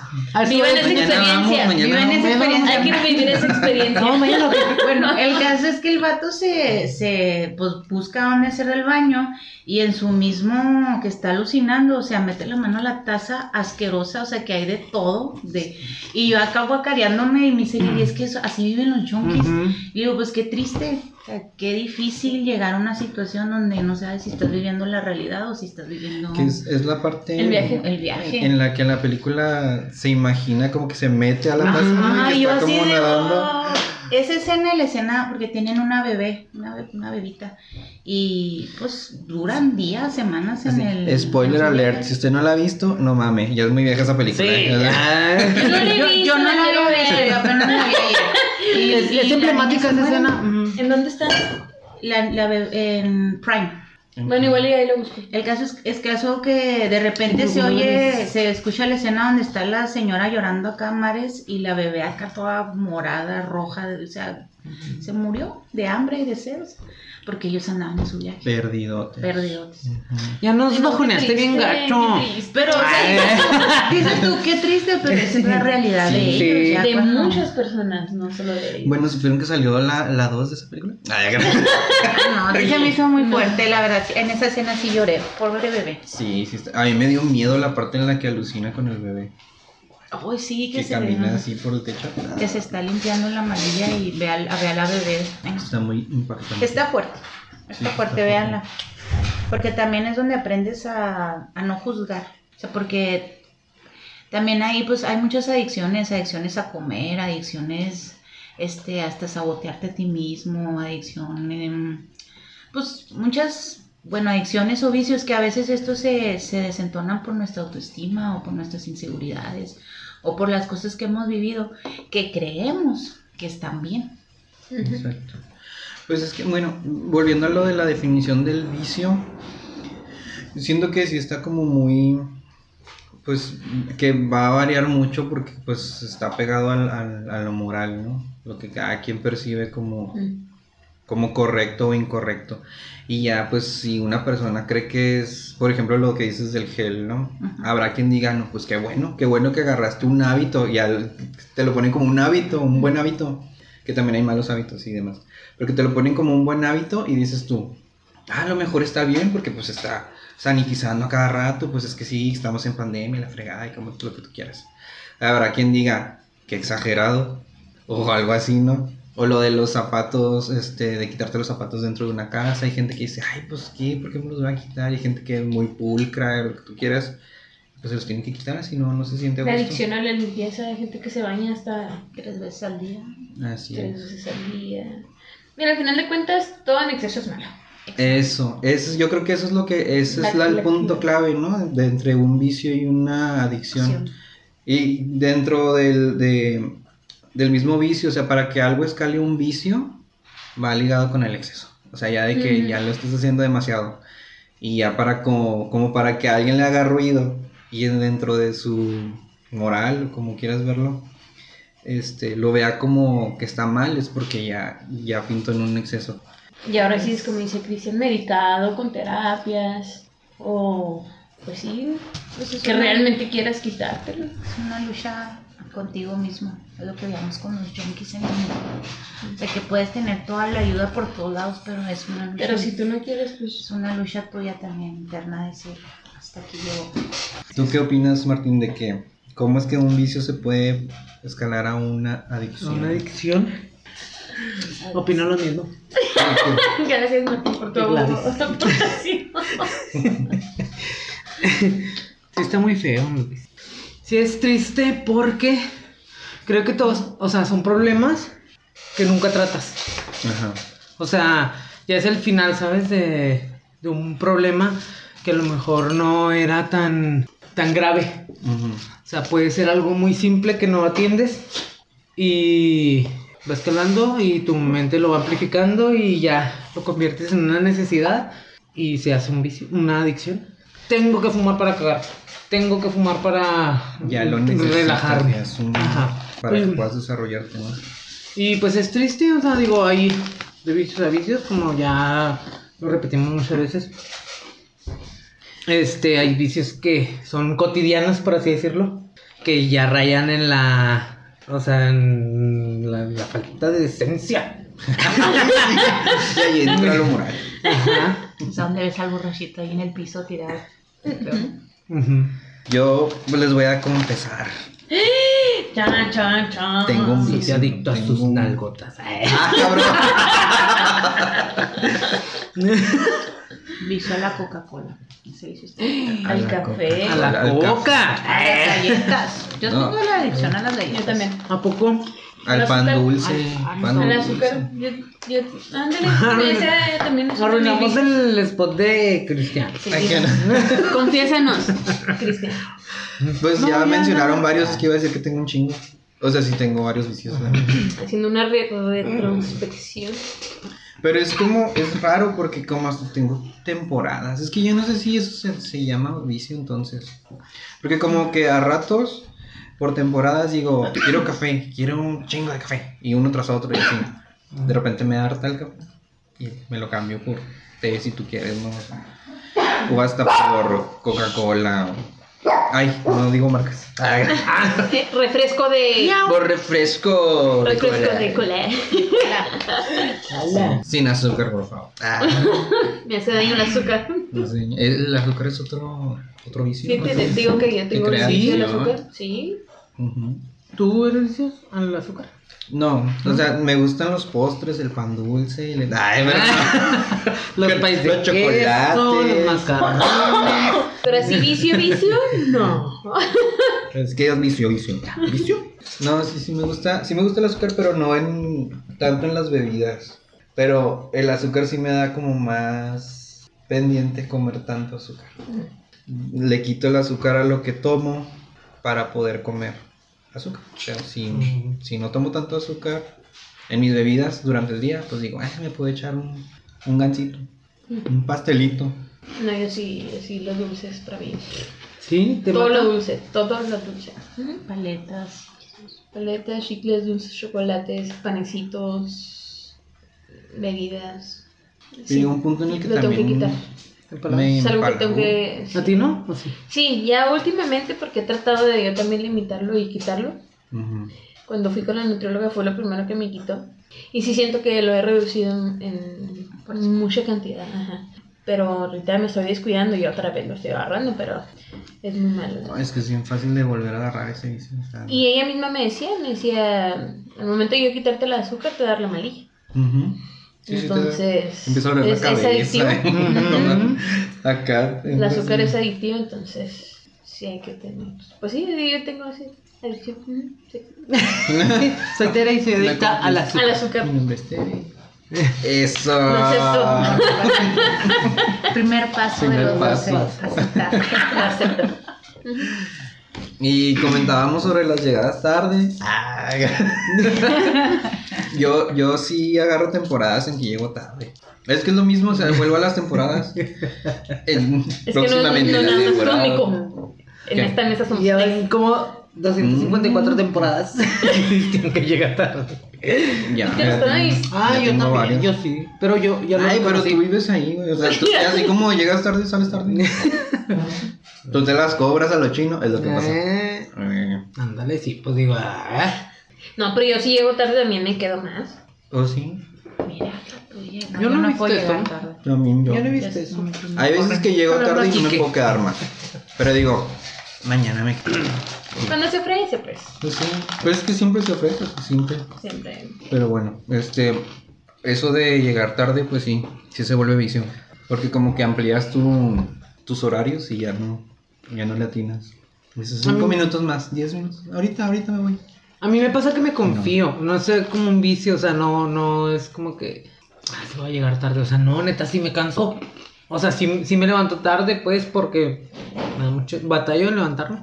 Vivan esa experiencia. Viven esa experiencia. Hay que vivir esa experiencia. No, mañana. Bueno, el caso es que el vato se, se pues, busca dónde hacer el baño y en su mismo que está alucinando, o sea, mete la mano a la taza asquerosa, o sea, que hay de todo. De, y yo acá guacareándome y me dice, "Lili, es que eso- así viven los. Ujú. Y digo, pues qué triste, o sea, qué difícil llegar a una situación donde no sabes si estás viviendo la realidad o si estás viviendo Que es, es la parte El viaje. el viaje. en la que la película se imagina como que se mete a la Ajá, y y yo está así como de, nadando. "Oh". Esa escena, la escena, porque tienen una bebé, una, be- una bebita, y pues duran días, semanas en Así, el... Spoiler en alert, si usted no la ha visto, no mames, ya es muy vieja esa película. Sí, ¿eh? ya. [LAUGHS] Yo no la he Yo, visto, yo no la la quiero ver. yo apenas la vi Es, y es emblemática esa escena. ¿En dónde está? La, la en Prime. Bueno, igual y ahí lo busco. El caso es, es caso que de repente se oye, se escucha la escena donde está la señora llorando acá mares y la bebé acá toda morada, roja, o sea, se murió de hambre y de sed, porque ellos andaban en su viaje, Perdido. perdidos. Ya nos No, bajoneaste bien gacho. Pero, o sea, [LAUGHS] dices tú, qué triste, pero es la realidad de Sí. ellos. ya De cuando- muchas personas, no solo de ellos. Bueno, ¿supieron que salió la, la 2 de esa película? [LAUGHS] Ay, no, sí se me hizo muy fuerte, la verdad, en esa escena sí lloré, pobre bebé. sí, sí. está- A mí me dio miedo la parte en la que alucina con el bebé. Ay, sí, que, Que se camina ve, así por el techo. que se está limpiando la amarilla y ve, al- ve a la bebé. Está muy impactante. Está fuerte, está Sí, fuerte, véanla. Porque también es donde aprendes a, a no juzgar. O sea, porque también ahí pues hay muchas adicciones, adicciones a comer, adicciones este, hasta sabotearte a ti mismo, adicción, em, pues muchas, bueno, adicciones o vicios que a veces estos se, se desentonan por nuestra autoestima o por nuestras inseguridades o por las cosas que hemos vivido que creemos que están bien. Exacto. Pues es que, bueno, volviendo a lo de la definición del vicio, siento que sí está como muy, pues, que va a variar mucho porque pues está pegado al, al- a lo moral, ¿no? Lo que cada quien percibe como, Mm. Como correcto o incorrecto. Y ya, pues, si una persona cree que es, por ejemplo, lo que dices del gel, ¿no? Habrá quien diga, no, pues qué bueno, qué bueno que agarraste un hábito y al- te lo ponen como un hábito, un buen hábito, que también hay malos hábitos y demás, pero que te lo ponen como un buen hábito y dices tú, ah, a lo mejor está bien porque pues está sanitizando a cada rato, pues es que sí, estamos en pandemia, la fregada y como lo que tú quieras. Habrá quien diga, que exagerado, o algo así, ¿no? O lo de los zapatos, este, de quitarte los zapatos dentro de una casa. Hay gente que dice, ay, pues qué, ¿por qué me los voy a quitar? Y hay gente que es muy pulcra, lo que tú quieras, pues se los tienen que quitar, si no, no se siente a La gusto. adicción a la limpieza, hay gente que se baña hasta Tres veces al día. Así tres es. veces al día. Mira, al final de cuentas, todo en exceso es malo. Eso, eso, yo creo que eso es lo que, ese La es la- el punto clave, ¿no? De entre un vicio y una adicción. Y dentro del, de- del mismo vicio, o sea, para que algo escale un vicio, va ligado con el exceso. O sea, ya de que ya lo estás haciendo demasiado. Y ya para como, como para que a alguien le haga ruido y en- dentro de su moral, como quieras verlo, este, lo vea como que está mal, es porque ya, ya pintó en un exceso. Y ahora sí es como dice Cristian, medicado, con terapias, o pues sí, Pues es que una- realmente quieras quitártelo. Es una lucha contigo mismo. Es lo que veíamos con los junkies en el mundo. De que puedes tener toda la ayuda por todos lados, pero es una lucha. Pero si tú no quieres, Es pues una lucha tuya también interna, decir, hasta aquí llego. ¿Tú qué opinas, Martín, de que cómo es que un vicio se puede escalar a una adicción? Una adicción. Opino lo mismo. [LAUGHS] gracias Martín por tu aportación. [LAUGHS] Sí está muy feo. Luis. Sí es triste porque creo que todos, o sea, son problemas que nunca tratas. Ajá. O sea, ya es el final, ¿sabes? De, de un problema que a lo mejor no era tan, tan grave. Ujú. O sea, puede ser algo muy simple que no atiendes y va escalando y tu mente lo va amplificando y ya lo conviertes en una necesidad y se hace un vicio, una adicción. Tengo que fumar para cagar. Tengo que fumar para Ya lo necesitas. relajarme. un- Ajá. Para que Pues, puedas desarrollarte, ¿no? y pues es triste, o sea, digo, hay de vicios a vicios, como ya lo repetimos muchas veces. Este, hay vicios que son cotidianos, por así decirlo, que ya rayan en la, o sea, en la, la falta de decencia. [LAUGHS] Y ahí entra lo moral. Ajá. O sea, donde ves al borrachito ahí en el piso tirado. Ujú. Yo les voy a confesar. [GASPS] Chan, chan, chan. Tengo un vicio. adicto a tengo sus un- nalgotas. [LAUGHS] Ah, cabrón. Viso a la Coca-Cola. Vicio [GASPS] [GASPS] Al café. A la coca. A las galletas. Yo No. tengo la adicción a las galletas. Yo también. ¿A poco? Al pan azúcar. dulce. Al- pan Al dulce. azúcar. Yo, yo, ándale, [LAUGHS] también Arruinamos el spot de Cristian. Sí. [LAUGHS] Confiésanos, Cristian. Pues No, ya ya mencionaron no. varios, es que iba a decir que tengo un chingo. O sea, sí tengo varios vicios. [CLEARS THROAT] Haciendo una re- retrospección. Pero es como, es raro porque como hasta tengo temporadas. Es que yo no sé si eso se, se llama vicio entonces. Porque como que a ratos, por temporadas digo, quiero café, quiero un chingo de café. Y uno tras otro y así. De repente me harta el café. Y me lo cambio por té si tú quieres, ¿no? O hasta por Coca-Cola. Ay, no digo marcas. Ay, [LAUGHS] Refresco de. por refresco. de Refresco cola. de cola. Sin azúcar, por favor. Ah. [LAUGHS] Me hace daño el azúcar. El azúcar es otro, otro vicio. Sí, te, te digo que yo tengo el vicio adicción. azúcar. Sí. ¿Tú eres vicioso al azúcar? No, o sea, me gustan los postres, el pan dulce, el... Ay, ¿verdad? [LAUGHS] Los Los países de chocolates. queso, los macarrones. Pero así vicio, vicio, no. [LAUGHS] Es que es vicio, vicio. ¿Vicio? No, sí, sí me gusta, sí me gusta el azúcar, pero no en tanto en las bebidas. Pero el azúcar sí me da como más pendiente comer tanto azúcar. Le quito el azúcar a lo que tomo para poder comer azúcar. O sea, si, Mm. si no tomo tanto azúcar en mis bebidas durante el día, pues digo, "Ay, me puedo echar un, un gansito, un pastelito. No, yo sí, yo sí, los dulces para mí. ¿Sí? ¿Te Todo mata? lo dulce, todo lo dulce. Paletas. Paletas, chicles, dulces, chocolates, panecitos, bebidas. Y llega un punto en el que lo tengo que también quitar. ¿Te empalagas? me Es algo que tengo que... ¿A ti no? ¿O sí? Sí, ya últimamente porque he tratado de yo también limitarlo y quitarlo. Ujú. Cuando fui con la nutrióloga fue lo primero que me quitó. Y sí siento que lo he reducido en, en mucha cantidad. Ajá. Pero ahorita me estoy descuidando y otra vez lo estoy agarrando, pero es muy malo. No, es que es bien fácil de volver a agarrar ese vicio. o sea. Y ella misma me decía, me decía, al momento de yo quitarte el azúcar te dar la malilla. Ujú. Sí, sí, entonces, empieza a doler la es, adictivo. Ujú. [LAUGHS] Acá. El azúcar es adictivo, entonces sí hay que tener. Pues sí, yo tengo así, adicción. Sí. [LAUGHS] Soy y soy adicta al azúcar. Al es. Eso. [LAUGHS] Primer paso de los paso. doce. Aceptar. Lo acepto. Y comentábamos sobre las llegadas tarde. [LAUGHS] yo, yo sí agarro temporadas en que llego tarde. Es que es lo mismo, o sea, vuelvo a las temporadas. En- Es que no, no, próximamente no, la no, no es temporada. cómico. En ¿Qué? esta mesa somos Y ahora, seis. ¿cómo 254 Mm. temporadas. [LAUGHS] Cristian que llega tarde. Ya. Tengo- Ah, yo tengo también, varios. yo sí. Pero yo ya lo Ay, pero reconocí. tú vives ahí, güey. O sea, tú- [LAUGHS] así como llegas tarde, sales tarde. [LAUGHS] Tú te las cobras a lo chino, es lo que pasa. Eh, Eh, ándale, sí, pues digo, ah, No, pero yo si llego tarde también me quedo más. ¿O sí? Mira, la tuya. Yo no he visto puedo eso. llegar tarde. También yo. yo no he visto eso. no Hay veces que llego tarde y no me puedo quedar más. Pero digo, mañana me quedo. Cuando se ofrece, pues. Pues sí. Pero es que siempre se ofrece, pues, siempre. Siempre. Pero bueno, este, eso de llegar tarde, pues sí, sí se vuelve vicio. Porque como que amplías tu, tus horarios y ya no, ya no le atinas. Dices, cinco minutos más, diez minutos. Ahorita, ahorita me voy. A mí me pasa que me confío, no, es como un vicio, o sea, no, no es como que, ah, sí voy a llegar tarde, o sea, no, neta, sí me canso. O sea, sí, sí me levanto tarde, pues, porque me da mucho batallo en levantarme.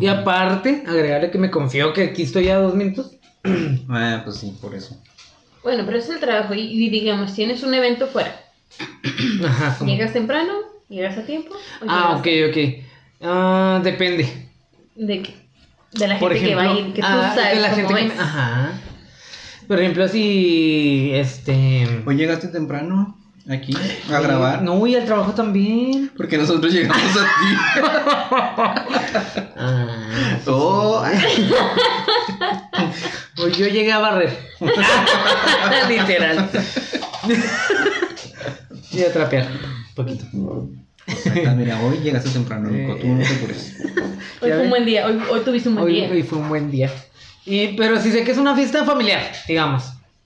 Y aparte, agregarle que me confío que aquí estoy ya dos minutos. [CLEARS THROAT] Ah, pues sí, por eso. Bueno, pero es el trabajo. Y, y digamos, tienes un evento fuera. [CLEARS THROAT] Ajá. ¿Llegas temprano? ¿Llegas a tiempo? o Ah, ok, ok. Ah, depende. ¿De qué? De la gente Por ejemplo, que va a ir, que tú ah, sabes de la cómo gente que es. me- Ajá. Por ejemplo, si, este... ¿Hoy llegaste temprano aquí a grabar? No, y al trabajo también. Porque nosotros llegamos a Ah, ti. Oh, [LAUGHS] Pues yo llegué a barrer. [LAUGHS] Literal. y a trapear. Un poquito. Ah, mira, hoy llegaste temprano, Nico, tú no te apures. Hoy fue un buen día. Hoy, hoy tuviste un buen Hoy, día. hoy fue un buen día. Y, pero si sé que es una fiesta familiar, digamos.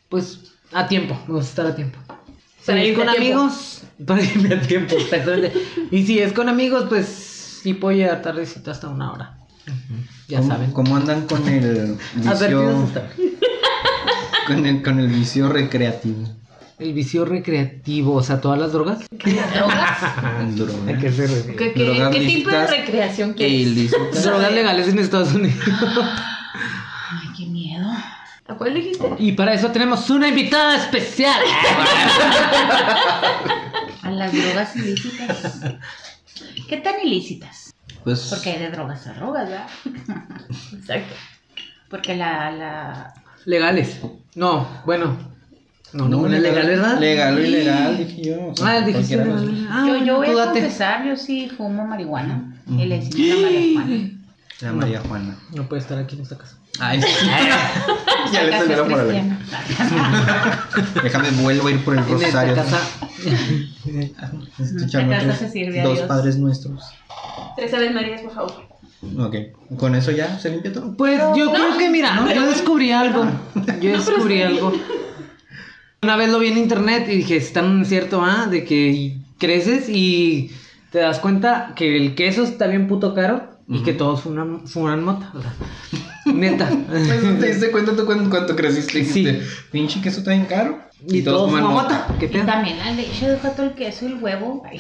Pues a tiempo, me gusta estar a tiempo. Para con amigos, para irme a tiempo, exactamente. y si es con amigos, pues sí puedo llegar tardecito hasta una hora. Ya ¿Cómo- saben. ¿Cómo andan con el [LAUGHS] vicio? [LAUGHS] Con el, con el vicio recreativo. El vicio recreativo, o sea, todas las drogas. [LAUGHS] ¿Drogas? Drogas. ¿A qué se refiere? ¿Qué, qué- Drogas qué tipo de recreación E quieres? Drogas legales en Estados Unidos. Ay, qué miedo. ¿A cuál dijiste? Y para eso tenemos una invitada especial. [LAUGHS] A las drogas ilícitas. ¿Qué tan ilícitas? Pues, Porque hay de drogas a drogas, ¿verdad? [LAUGHS] Exacto. Porque la, la... Legales. No, bueno. No, no, no, legal, ¿verdad? Legal o ilegal, dije yo. o sea, Ah, dijiste legal. Ah, yo, yo voy a confesar, yo sí fumo marihuana. Y le decimos a María Juana. La María Juana. No puede estar aquí en esta casa. Ay, sí. [LAUGHS] [LAUGHS] ya le cristiana. [LAUGHS] Déjame, vuelvo a ir por el En esta rosario. casa. [LAUGHS] Escuchando Esta casa otros se sirve a dos Dios. padres nuestros. Tres aves marías, por favor. Ok, con eso ya se limpia todo. Pues yo creo que, mira, yo descubrí algo. Yo descubrí algo. Una vez lo vi en internet y dije, es tan cierto, ¿ah? De que creces y te das cuenta que el queso está bien puto caro y que todos fuman, fuman mota. O sea, [LAUGHS] neta. [LAUGHS] ¿Te diste cuenta tú cuando, cuando creciste? Sí. Dijiste, pinche queso está bien caro. Y todos fuman mota. ¿Qué Y pedo? también la leche, deja todo el queso y el huevo. [LAUGHS]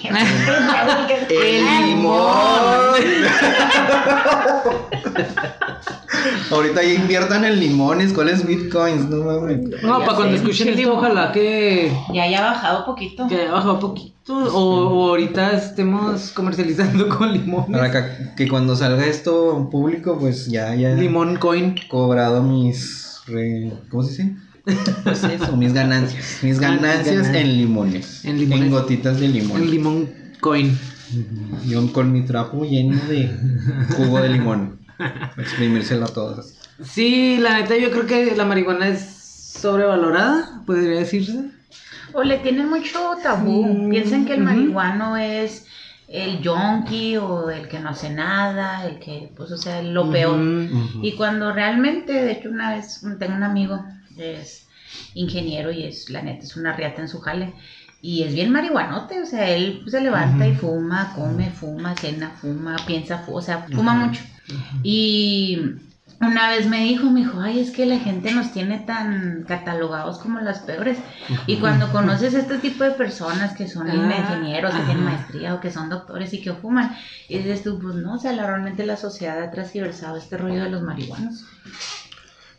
El limón. Ahorita ya inviertan en limones, ¿cuáles bitcoins? No mames. No, Ya para cuando escuchen esto, ojalá que, Ya haya bajado poquito. que haya bajado poquito. O, o ahorita estemos comercializando [LAUGHS] con limón. Para que, que cuando salga esto en público, pues ya haya Limón coin. cobrado mis. re- ¿Cómo se dice? Pues eso, mis ganancias. Mis ganancias ganancias. en limones. En limones. gotitas de limón. El limón coin. Yo con mi trapo lleno de jugo de limón. Exprimírselo a todas. Sí, la neta, yo creo que la marihuana es sobrevalorada, podría decirse. O le tienen mucho tabú. Mm, Piensan que el marihuano es el yonki o el que no hace nada, el que, pues, o sea, lo peor. Y cuando realmente, de hecho, una vez tengo un amigo, es ingeniero y es, la neta, es una riata en su jale. Y es bien marihuanote, o sea, él se levanta y fuma, come, fuma, cena, fuma, piensa, o sea, fuma mucho. Y una vez me dijo, me dijo, ay, es que la gente nos tiene tan catalogados como las peores. Y cuando conoces este tipo de personas que son Ah, ingenieros, que tienen maestría o que son doctores y que fuman, y dices tú, pues no, o sea, la- realmente la sociedad ha transversado este rollo de los marihuanos.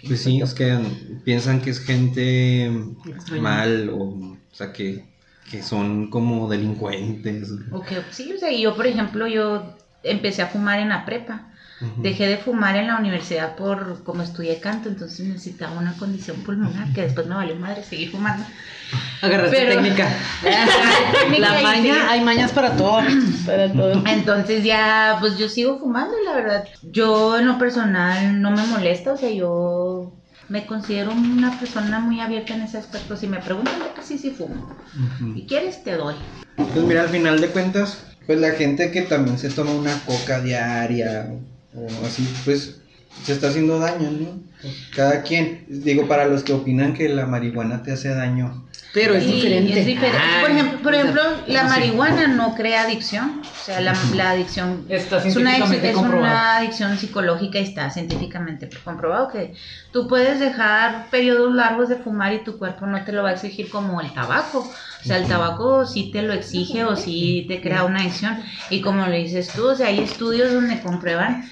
Pues sí, es que piensan que es gente mal o, o sea, que, que son como delincuentes. O que, sí, o sea, y yo, por ejemplo, yo empecé a fumar en la prepa. Dejé de fumar en la universidad por como estudié canto, entonces necesitaba una condición pulmonar que después me valió madre seguir fumando. Agarraste Pero- técnica. [LAUGHS] La maña, hay mañas para todo. Para todo. Entonces ya, pues yo sigo fumando, la verdad. Yo en lo personal no me molesta, o sea, yo me considero una persona muy abierta en ese aspecto. Si me preguntan, yo que sí, sí fumo. Ujú. Si quieres, te doy. Pues mira, al final de cuentas, pues la gente que también se toma una coca diaria o así, pues se está haciendo daño, ¿no? Cada quien, digo, para los que opinan que la marihuana te hace daño. Pero es Sí, diferente. es diferente. Ay, por ejemplo, por ejemplo la marihuana no crea adicción. O sea, la, la adicción Está es una, científicamente es una adicción psicológica y está científicamente comprobado que tú puedes dejar periodos largos de fumar y tu cuerpo no te lo va a exigir como el tabaco. O sea, el tabaco sí te lo exige o sí te crea una adicción. Y como lo dices tú, o sea, hay estudios donde comprueban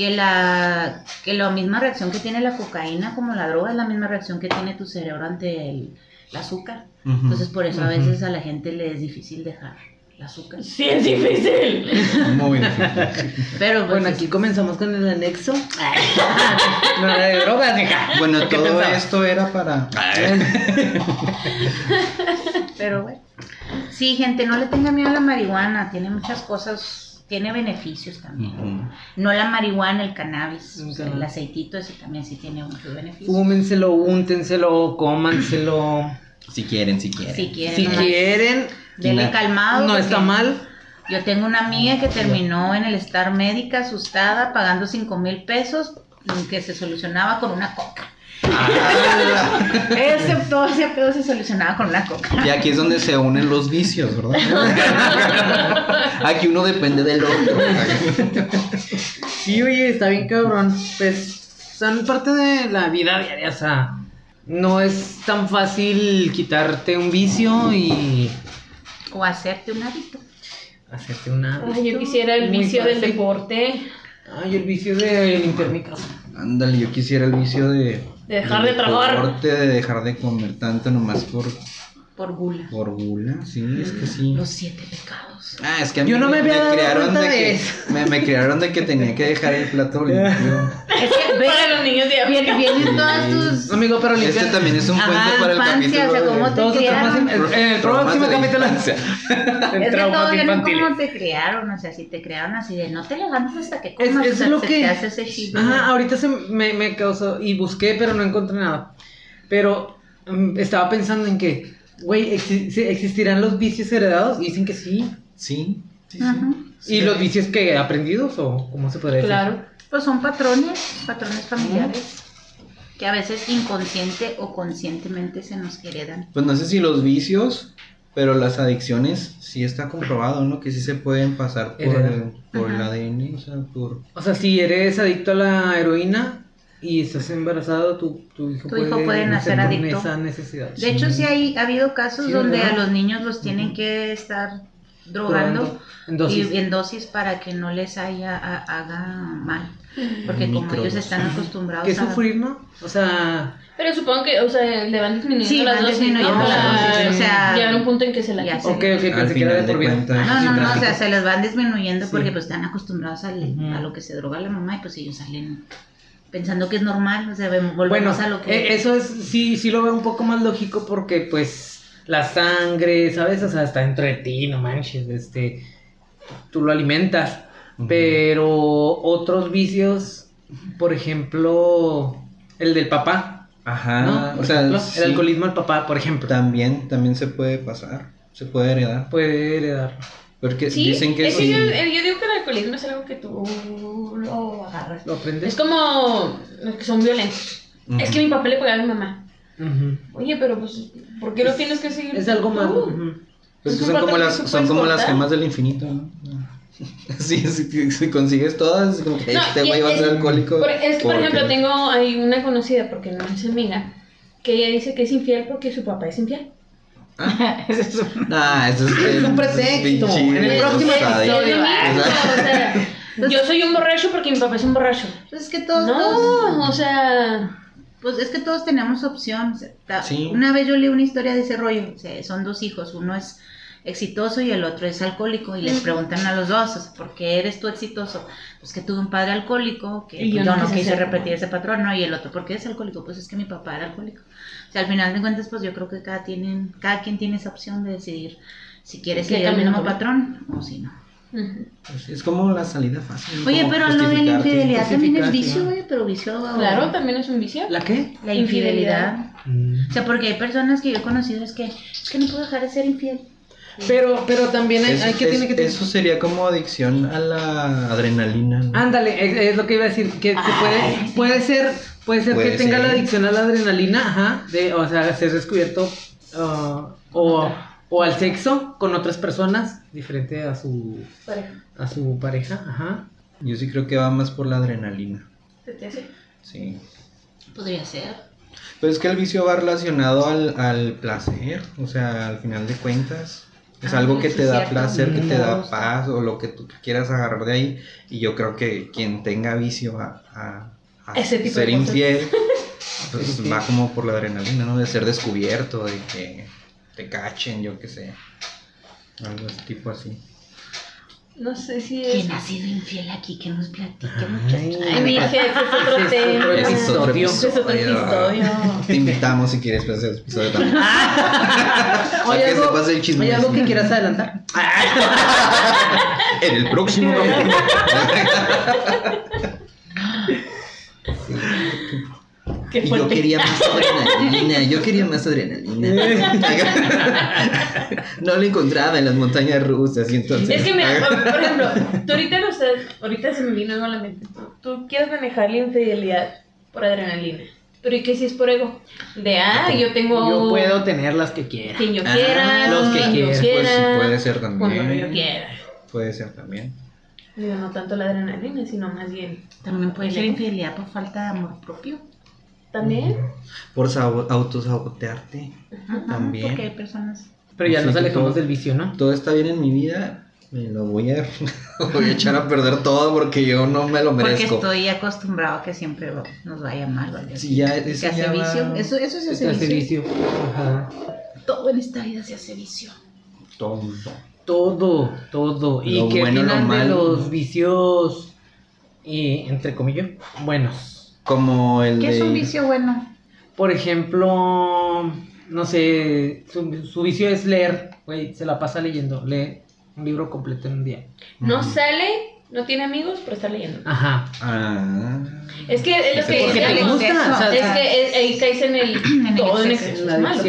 que la, que la misma reacción que tiene la cocaína como la droga es la misma reacción que tiene tu cerebro ante el, el azúcar. Entonces por eso a veces a la gente le es difícil dejar el azúcar. Sí, es difícil. [LAUGHS] Muy difícil. Pero pues, Bueno, aquí comenzamos con el anexo. [LAUGHS] no era de drogas, hija. Bueno, ¿Qué todo esto era para... [LAUGHS] pero bueno. Sí, gente, no le tenga miedo a la marihuana, tiene muchas cosas, tiene beneficios también. No la marihuana, el cannabis, El o sea, el cannabis. aceitito ese también sí tiene muchos beneficios. Fúmenselo, úntenselo, cómanselo. Si quieren, si quieren. Si quieren, Si quieren, dele La- calmado. no está mal. Yo tengo una amiga que terminó en el Star Médica asustada pagando 5 mil pesos que se solucionaba con una coca. Ah, Ese, todo ese pedo se solucionaba con una coca. y aquí es donde se unen los vicios, ¿verdad? [LAUGHS] aquí uno depende del otro. Sí, oye, está bien cabrón. Pues son parte de la vida diaria, o sea, no es tan fácil quitarte un vicio y O hacerte un hábito. hacerte una. Ay, yo quisiera el Muy vicio del deporte, Ay, el vicio de limpiar mi casa. Ándale, yo quisiera el vicio de... de dejar de del trabajar. de dejar de comer tanto nomás por, Por gula. por gula. Sí, es que sí. Los siete pecados. Ah, es que a mí Yo no me había dado criaron cuenta de que me, me criaron de que tenía que dejar el plato limpio. [LAUGHS] Es que ve, Para los niños de vienen, vienen todas tus Amigo, pero Este limpiar. también es un Ajá, cuento para el infancia, capítulo o sea, de- ¿cómo te criaron? en el próximo capítulo. [LAUGHS] Es que te criaron, o sea, si te criaron así de no te levantes hasta que comas, es o sea, lo se que. te hace ese chip. Ajá, ahorita se me, me causó. Y busqué, pero no encontré nada. Pero mm, estaba pensando en que, güey, ¿existirán los vicios heredados? Dicen que sí. Sí, sí, sí. Ajá. Sí. ¿Y los vicios que aprendidos o cómo se podría decir? Claro. Pues son patrones, patrones familiares que a veces inconsciente o conscientemente se nos heredan. Pues no sé si los vicios, pero las adicciones sí está comprobado, ¿no? Que sí se pueden pasar por, el, por el. ADN, o sea, por... O sea, si eres adicto a la heroína y estás embarazado, tu, tu hijo, Tu hijo puede nacer con adicto. esa necesidad. De hecho, sí hay, ha habido casos Sí, donde ¿verdad? a los niños los tienen que estar drogando En dosis. y en dosis para que no les haya, ha- haga mal. Porque como ellos están acostumbrados ¿Qué a... sufrir, no? O sea, Pero supongo que, o sea, le van disminuyendo Sí, las van dosis, disminuyendo ¿no? las dosis, o sea, llegar a un punto en que se la quiten. ok, ok, pensé que era de por vida. No, no, no, o sea, se les van disminuyendo Sí. porque pues están acostumbrados al- a lo que se droga la mamá y pues ellos salen pensando que es normal, o sea, volvemos Bueno, a lo que... eh, eso es, sí, sí lo veo un poco más lógico porque pues la sangre, ¿sabes? O sea, está dentro de ti, no manches, este, tú lo alimentas. Pero otros vicios, por ejemplo, el del papá, Ajá, o sea, ejemplo, sí, el alcoholismo del papá, por ejemplo, también, también se puede pasar, se puede heredar, puede heredar. Porque Sí, dicen que es que sí. yo, eh, yo digo que el alcoholismo es algo que tú lo agarras. ¿Lo aprendes? Es como los que son violentos. Ujú. Es que mi papá le pegaba a mi mamá. Ujú. Oye, pero pues, ¿por qué lo tienes que seguir? Es algo malo. ujú. Pues que Es un son como las, que son como las gemas del infinito, ¿no? [LAUGHS] Sí, si, si consigues todas, es como que No, este güey va a ser alcohólico. Por- es que, por ejemplo, tengo ahí una conocida, porque no es amiga, que ella dice que es infiel porque su papá es infiel. [LAUGHS] Eso es un- Nah, eso es, [LAUGHS] Es un pretexto. En el próximo osadía. Es lo mismo, Exacto. o sea, [LAUGHS] yo soy un borracho porque mi papá es un borracho. Pues es que todos, todos- No, o sea, pues es que todos tenemos opción. o sea, ta- Sí. Una vez yo leí una historia de ese rollo, o sea, son dos hijos, uno es exitoso y el otro es alcohólico y les preguntan a los dos, o sea, ¿por qué eres tú exitoso? Pues que tuve un padre alcohólico, que Y pues, yo yo no no quise repetir ese patrón, ¿no? Y el otro, ¿por qué es alcohólico? Pues es que mi papá era alcohólico. O sea, al final de cuentas, pues yo creo que cada, tienen, cada quien tiene esa opción de decidir si quiere ¿Qué seguir el mismo patrón o si no. Pues es como la salida fácil. Oye, pero lo de la infidelidad también es vicio, ¿no? güey, pero vicio... Claro, también es un vicio. ¿La qué? La infidelidad. Mm. O sea, porque hay personas que yo he conocido es que es que no puedo dejar de ser infiel. Pero, pero también hay, Eso, hay que es- tiene que tener- eso sería como adicción a la adrenalina. ¿no? Ándale, es, es lo que iba a decir, que, que puede, puede ser, puede ser Puede que tenga ser. la adicción a la adrenalina, ajá, de, o sea, ser descubierto ah, o, o al sexo con otras personas, diferente a su, Pareja. a su pareja, ajá. Yo sí creo que va más por la adrenalina. ¿Se te hace? Sí. Podría ser. Pero es que el vicio va relacionado al, al placer. O sea, al final de cuentas. Es algo que te da placer, que te da paz o lo que tú quieras agarrar de ahí. Y yo creo que quien tenga vicio a, a- a Ese tipo ser de infiel, [LAUGHS] pues va como por la adrenalina, ¿no? De ser descubierto, de que te cachen, yo qué sé. Algo así, tipo así. No sé si es. ¿Quién ha sido infiel aquí? Que nos platique, muchachos. Ay, mi jefe, es otro tema. es otro episodio. Es otro episodio. Te invitamos si quieres para ese episodio también. [LAUGHS] Oye, Para que algo, sepas el chisme. oye, algo que quieras adelantar. [LAUGHS] En el próximo capítulo. [LAUGHS] Qué Y yo quería más adrenalina, yo quería más adrenalina. [LAUGHS] No lo encontraba en las montañas rusas y entonces... Es que, mira, por ejemplo, tú ahorita no estás, ahorita se me vino algo a la mente. Tú, quieres manejar la infidelidad por adrenalina. Pero ¿y qué si es por ego? De, ah, yo tengo Yo puedo tener las que quiera. quien yo Ah, quiera, los que quien Pues sí, quiera, puede ser cuando yo también. quiera. Puede ser también. Digo, no tanto la adrenalina, sino más bien. También puede ser infidelidad por falta de amor propio. También. Por sabo- autosabotearte. Ajá, También. Porque hay personas. Pero ya nos alejamos todo- del vicio, ¿no? Todo está bien en mi vida, me lo voy a, [LAUGHS] voy a echar a perder todo porque yo no me lo Porque merezco. estoy acostumbrado a que siempre nos vaya mal. ¿vale? Sí, ya, Se eso hace ya vicio. Eso, eso se hace Hace vicio. vicio. Ajá. Todo en esta vida se hace vicio. Todo. Todo, todo. ¿Y Lo qué bueno, lo de los vicios, y entre comillas, buenos? Como el ¿Qué de... es un vicio bueno? Por ejemplo, no sé, su, su vicio es leer, güey, se la pasa leyendo, lee un libro completo en un día. No sale, no tiene amigos, pero está leyendo. Ajá. Ah. Es que es lo que porque te gusta, o sea, es que es- ahí caes en el el todo en exceso. es malo.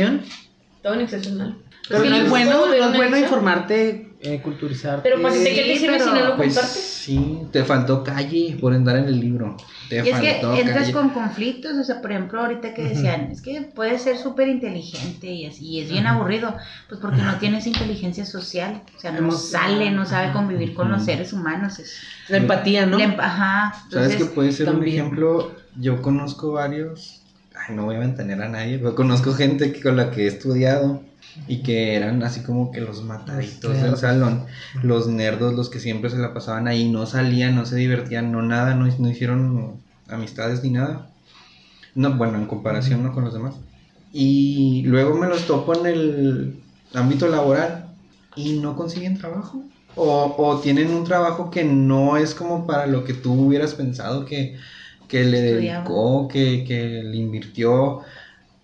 Todo en exceso es malo. Pero Sí, no es bueno, no es bueno informarte, eh, culturizarte. Pero para Sí, te sirve si no lo Pues compartes. sí, te faltó calle por andar en el libro. Te Y es que entras calle. con conflictos, o sea, por ejemplo, ahorita que decían, es que puede ser súper inteligente y así, y es bien aburrido, pues porque no tienes inteligencia social, o sea, no sale, no sabe convivir con los seres humanos. Es, La empatía, ¿no? la em- ajá, ¿Sabes que puede ser un ejemplo? Yo conozco varios, ay, no voy a ventanear a nadie, pero conozco gente que, con la que he estudiado y que eran así como que los mataditos del salón, los nerdos, los que siempre se la pasaban ahí, no salían, no se divertían, no nada, no, no hicieron amistades ni nada. No, bueno, en comparación ¿no? con los demás. Y luego me los topo en el ámbito laboral y no consiguen trabajo. O, o tienen un trabajo que no es como para lo que tú hubieras pensado que, que le Estudiaba. dedicó, que, que le invirtió.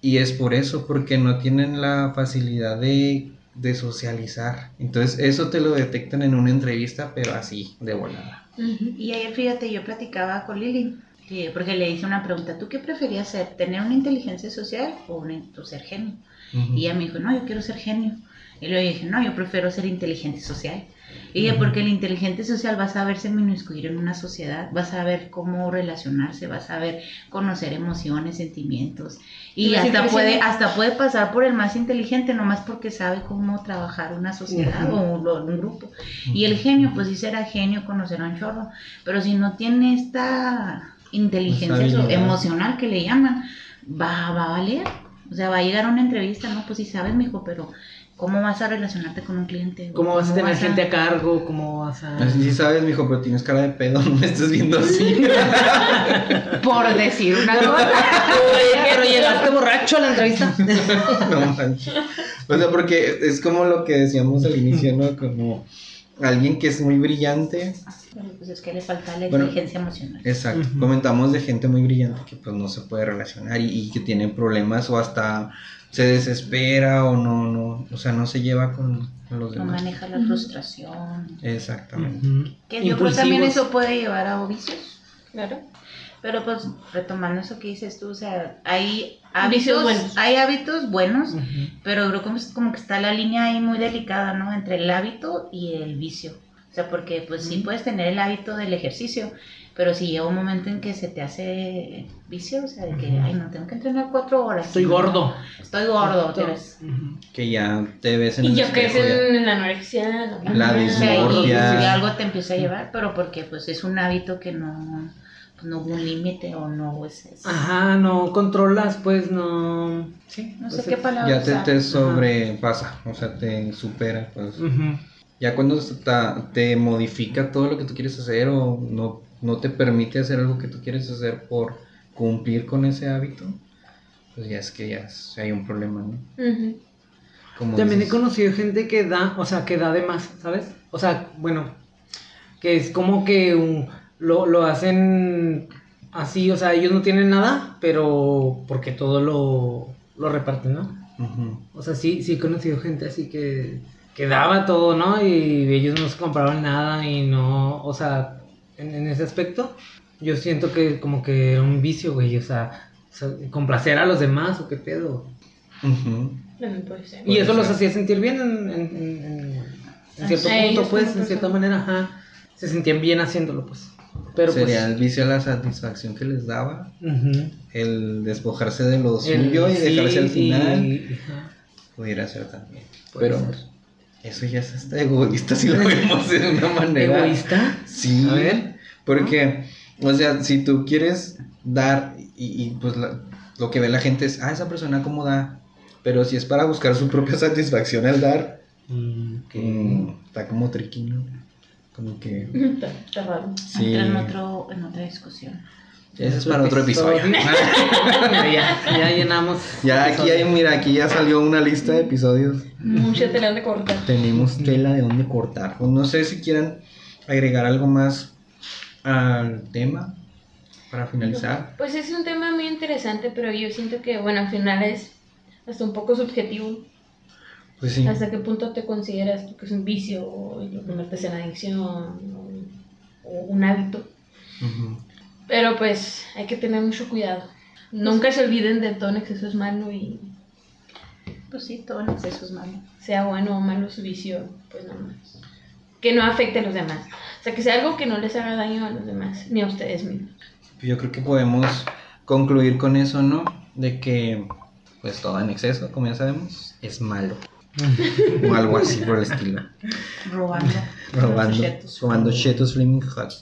Y es por eso, porque no tienen la facilidad de, de socializar. Entonces eso te lo detectan en una entrevista, pero así, de volada. Y ayer, fíjate, yo platicaba con Lili, que- porque le hice una pregunta, ¿tú qué preferías ser, tener una inteligencia social o una, o ser genio? Y ella me dijo, no, yo quiero ser genio. Y luego dije, no, yo prefiero ser inteligente social. Y ella, porque el inteligente social va a saberse inmiscuir en una sociedad, va a saber cómo relacionarse, va a saber conocer emociones, sentimientos. Y hasta puede, hasta puede pasar por el más inteligente, nomás porque sabe cómo trabajar una sociedad o un, un grupo. Y el genio, pues sí será genio, conocerá un chorro. Pero si no tiene esta inteligencia so- habilidad. emocional que le llaman, va, va a valer. O sea, va a llegar a una entrevista, no, pues sí sabes, mijo, pero cómo vas a relacionarte con un cliente. ¿Cómo vas a tener vas gente a cargo? ¿Cómo vas a...? Así sí sabes, mijo, pero tienes cara de pedo, [LAUGHS] no me estés viendo así. [LAUGHS] Por decir una cosa. Pero llegaste borracho a la entrevista. [LAUGHS] no manches. O sea, porque es como lo que decíamos al inicio, ¿no? Como alguien que es muy brillante. Bueno, pues es que le falta la Bueno. inteligencia emocional. Exacto. Comentamos de gente muy brillante que pues no se puede relacionar y, y que tiene problemas o hasta se desespera o no, no, o sea, no se lleva con, con los No demás. maneja la frustración. Exactamente. Que yo creo también eso puede llevar a vicios. Claro. Pero pues retomando eso que dices tú, o sea, hay hábitos, buenos. hay hábitos buenos, pero creo que es como que está la línea ahí muy delicada, ¿no? Entre el hábito y el vicio. O sea, porque pues sí puedes tener el hábito del ejercicio, pero si llega un momento en que se te hace vicio, o sea, de que, ay, no, tengo que entrenar cuatro horas. Estoy No, gordo. Estoy gordo, te ves. Que ya te ves en Y el ya crees espejo, ya. en la anorexia, la, La bulimia. O sea, y, y algo te empieza a llevar, pero porque pues es un hábito que no, no hubo un límite o no es, es- Ajá, no controlas, pues no. Sí. no sé pues, qué palabra Ya te, usar. te sobrepasa, o sea, te supera, pues. Ya cuando ta- te modifica todo lo que tú quieres hacer o no, no te permite hacer algo que tú quieres hacer por cumplir con ese hábito, pues ya es que ya es- hay un problema, ¿no? Como También he conocido gente que da, o sea, que da de más, ¿sabes? O sea, bueno, que es como que un- lo, lo hacen así, o sea, ellos no tienen nada, pero porque todo lo, lo reparten, ¿no? O sea, sí, sí he conocido gente así que, que daba todo, ¿no? Y ellos no se compraban nada y no, o sea, en, en ese aspecto, yo siento que como que era un vicio, güey, o sea, o sea, complacer a los demás o qué pedo. Y eso los hacía sentir bien en, en- en- en- en cierto punto, pues, en cierta manera, ajá. Se sentían bien haciéndolo, pues. Pero Sería pues. el vicio a la satisfacción que les daba, el despojarse de lo suyo y sí, dejarse al final, y- pudiera ser también. Pero ser. eso ya es hasta egoísta si lo vemos de una [LAUGHS] manera. ¿Egoísta? Sí, A ver. porque, o sea, si tú quieres dar y, y, pues la- lo que ve la gente es, ah, esa persona cómo da, pero si es para buscar su propia satisfacción al dar, Mm, mm, está como triquino, como que, Está, está raro. sí, Entra en, otro, en otra discusión. ese es para otro episodio. [LAUGHS] Ya, ya llenamos. ya aquí hay, mira, aquí ya salió una lista de episodios, Mucha tela de cortar. tenemos tela de dónde cortar, o no sé si quieran agregar algo más al tema para finalizar. Pues es un tema muy interesante, pero yo siento que, bueno, al final es hasta un poco subjetivo. Pues sí. ¿Hasta qué punto te consideras que es un vicio o lo conviertes en adicción o, o un hábito? Pero pues hay que tener mucho cuidado. Nunca se olviden de todo en exceso es malo y Pues sí, todo en exceso es malo. sea bueno o malo su vicio, pues no más. Que no afecte a los demás. O sea, que sea algo que no les haga daño a los demás, ni a ustedes mismos. Yo creo que podemos concluir con eso, ¿no? De que, pues todo en exceso, como ya sabemos, es malo. O algo así por el estilo. Robando. [LAUGHS] Robando, robando chetos Flaming Hot.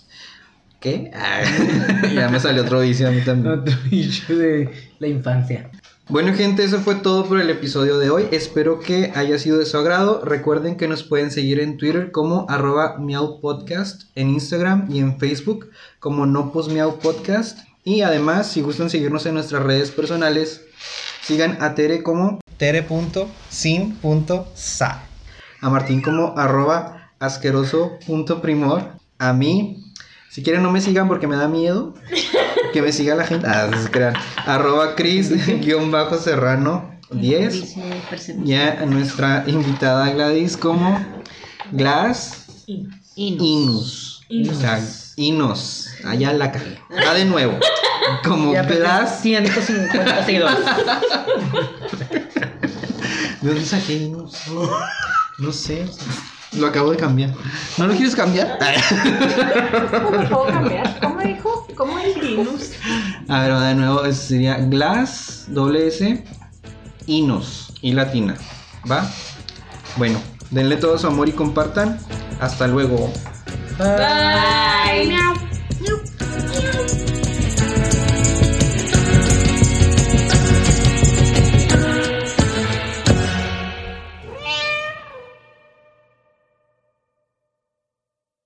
¿Qué? Ah, [LAUGHS] ya me salió otro vicio a mí también. Otro bicho de la infancia. Bueno gente, eso fue todo por el episodio de hoy. Espero que haya sido de su agrado. Recuerden que nos pueden seguir en Twitter como arroba miaupodcast, en Instagram y en Facebook como no podcast. Y además, si gustan seguirnos en nuestras redes personales, sigan a Tere como tere.sin.sa. A Martín como arroba asqueroso.primor. A mí, si quieren no me sigan porque me da miedo. Que me siga la gente. Ah, se crean. Arroba Cris-Serrano 10. Dice percepción. Y a nuestra invitada Gladys como Glass Inus. Inus. Sea, Inos. Allá la cagué. Va de nuevo. Como Glass. 150 seguidores. ¿De dónde saqué Inus? No sé. Lo acabo de cambiar. ¿No lo quieres cambiar? ¿Cómo puedo cambiar? ¿Cómo dijo? ¿Cómo es Linus? A ver, va de nuevo. Sería Glass, doble S, Inos y latina. ¿Va? Bueno, denle todo su amor y compartan. Hasta luego. Bye. Miau. Thank you.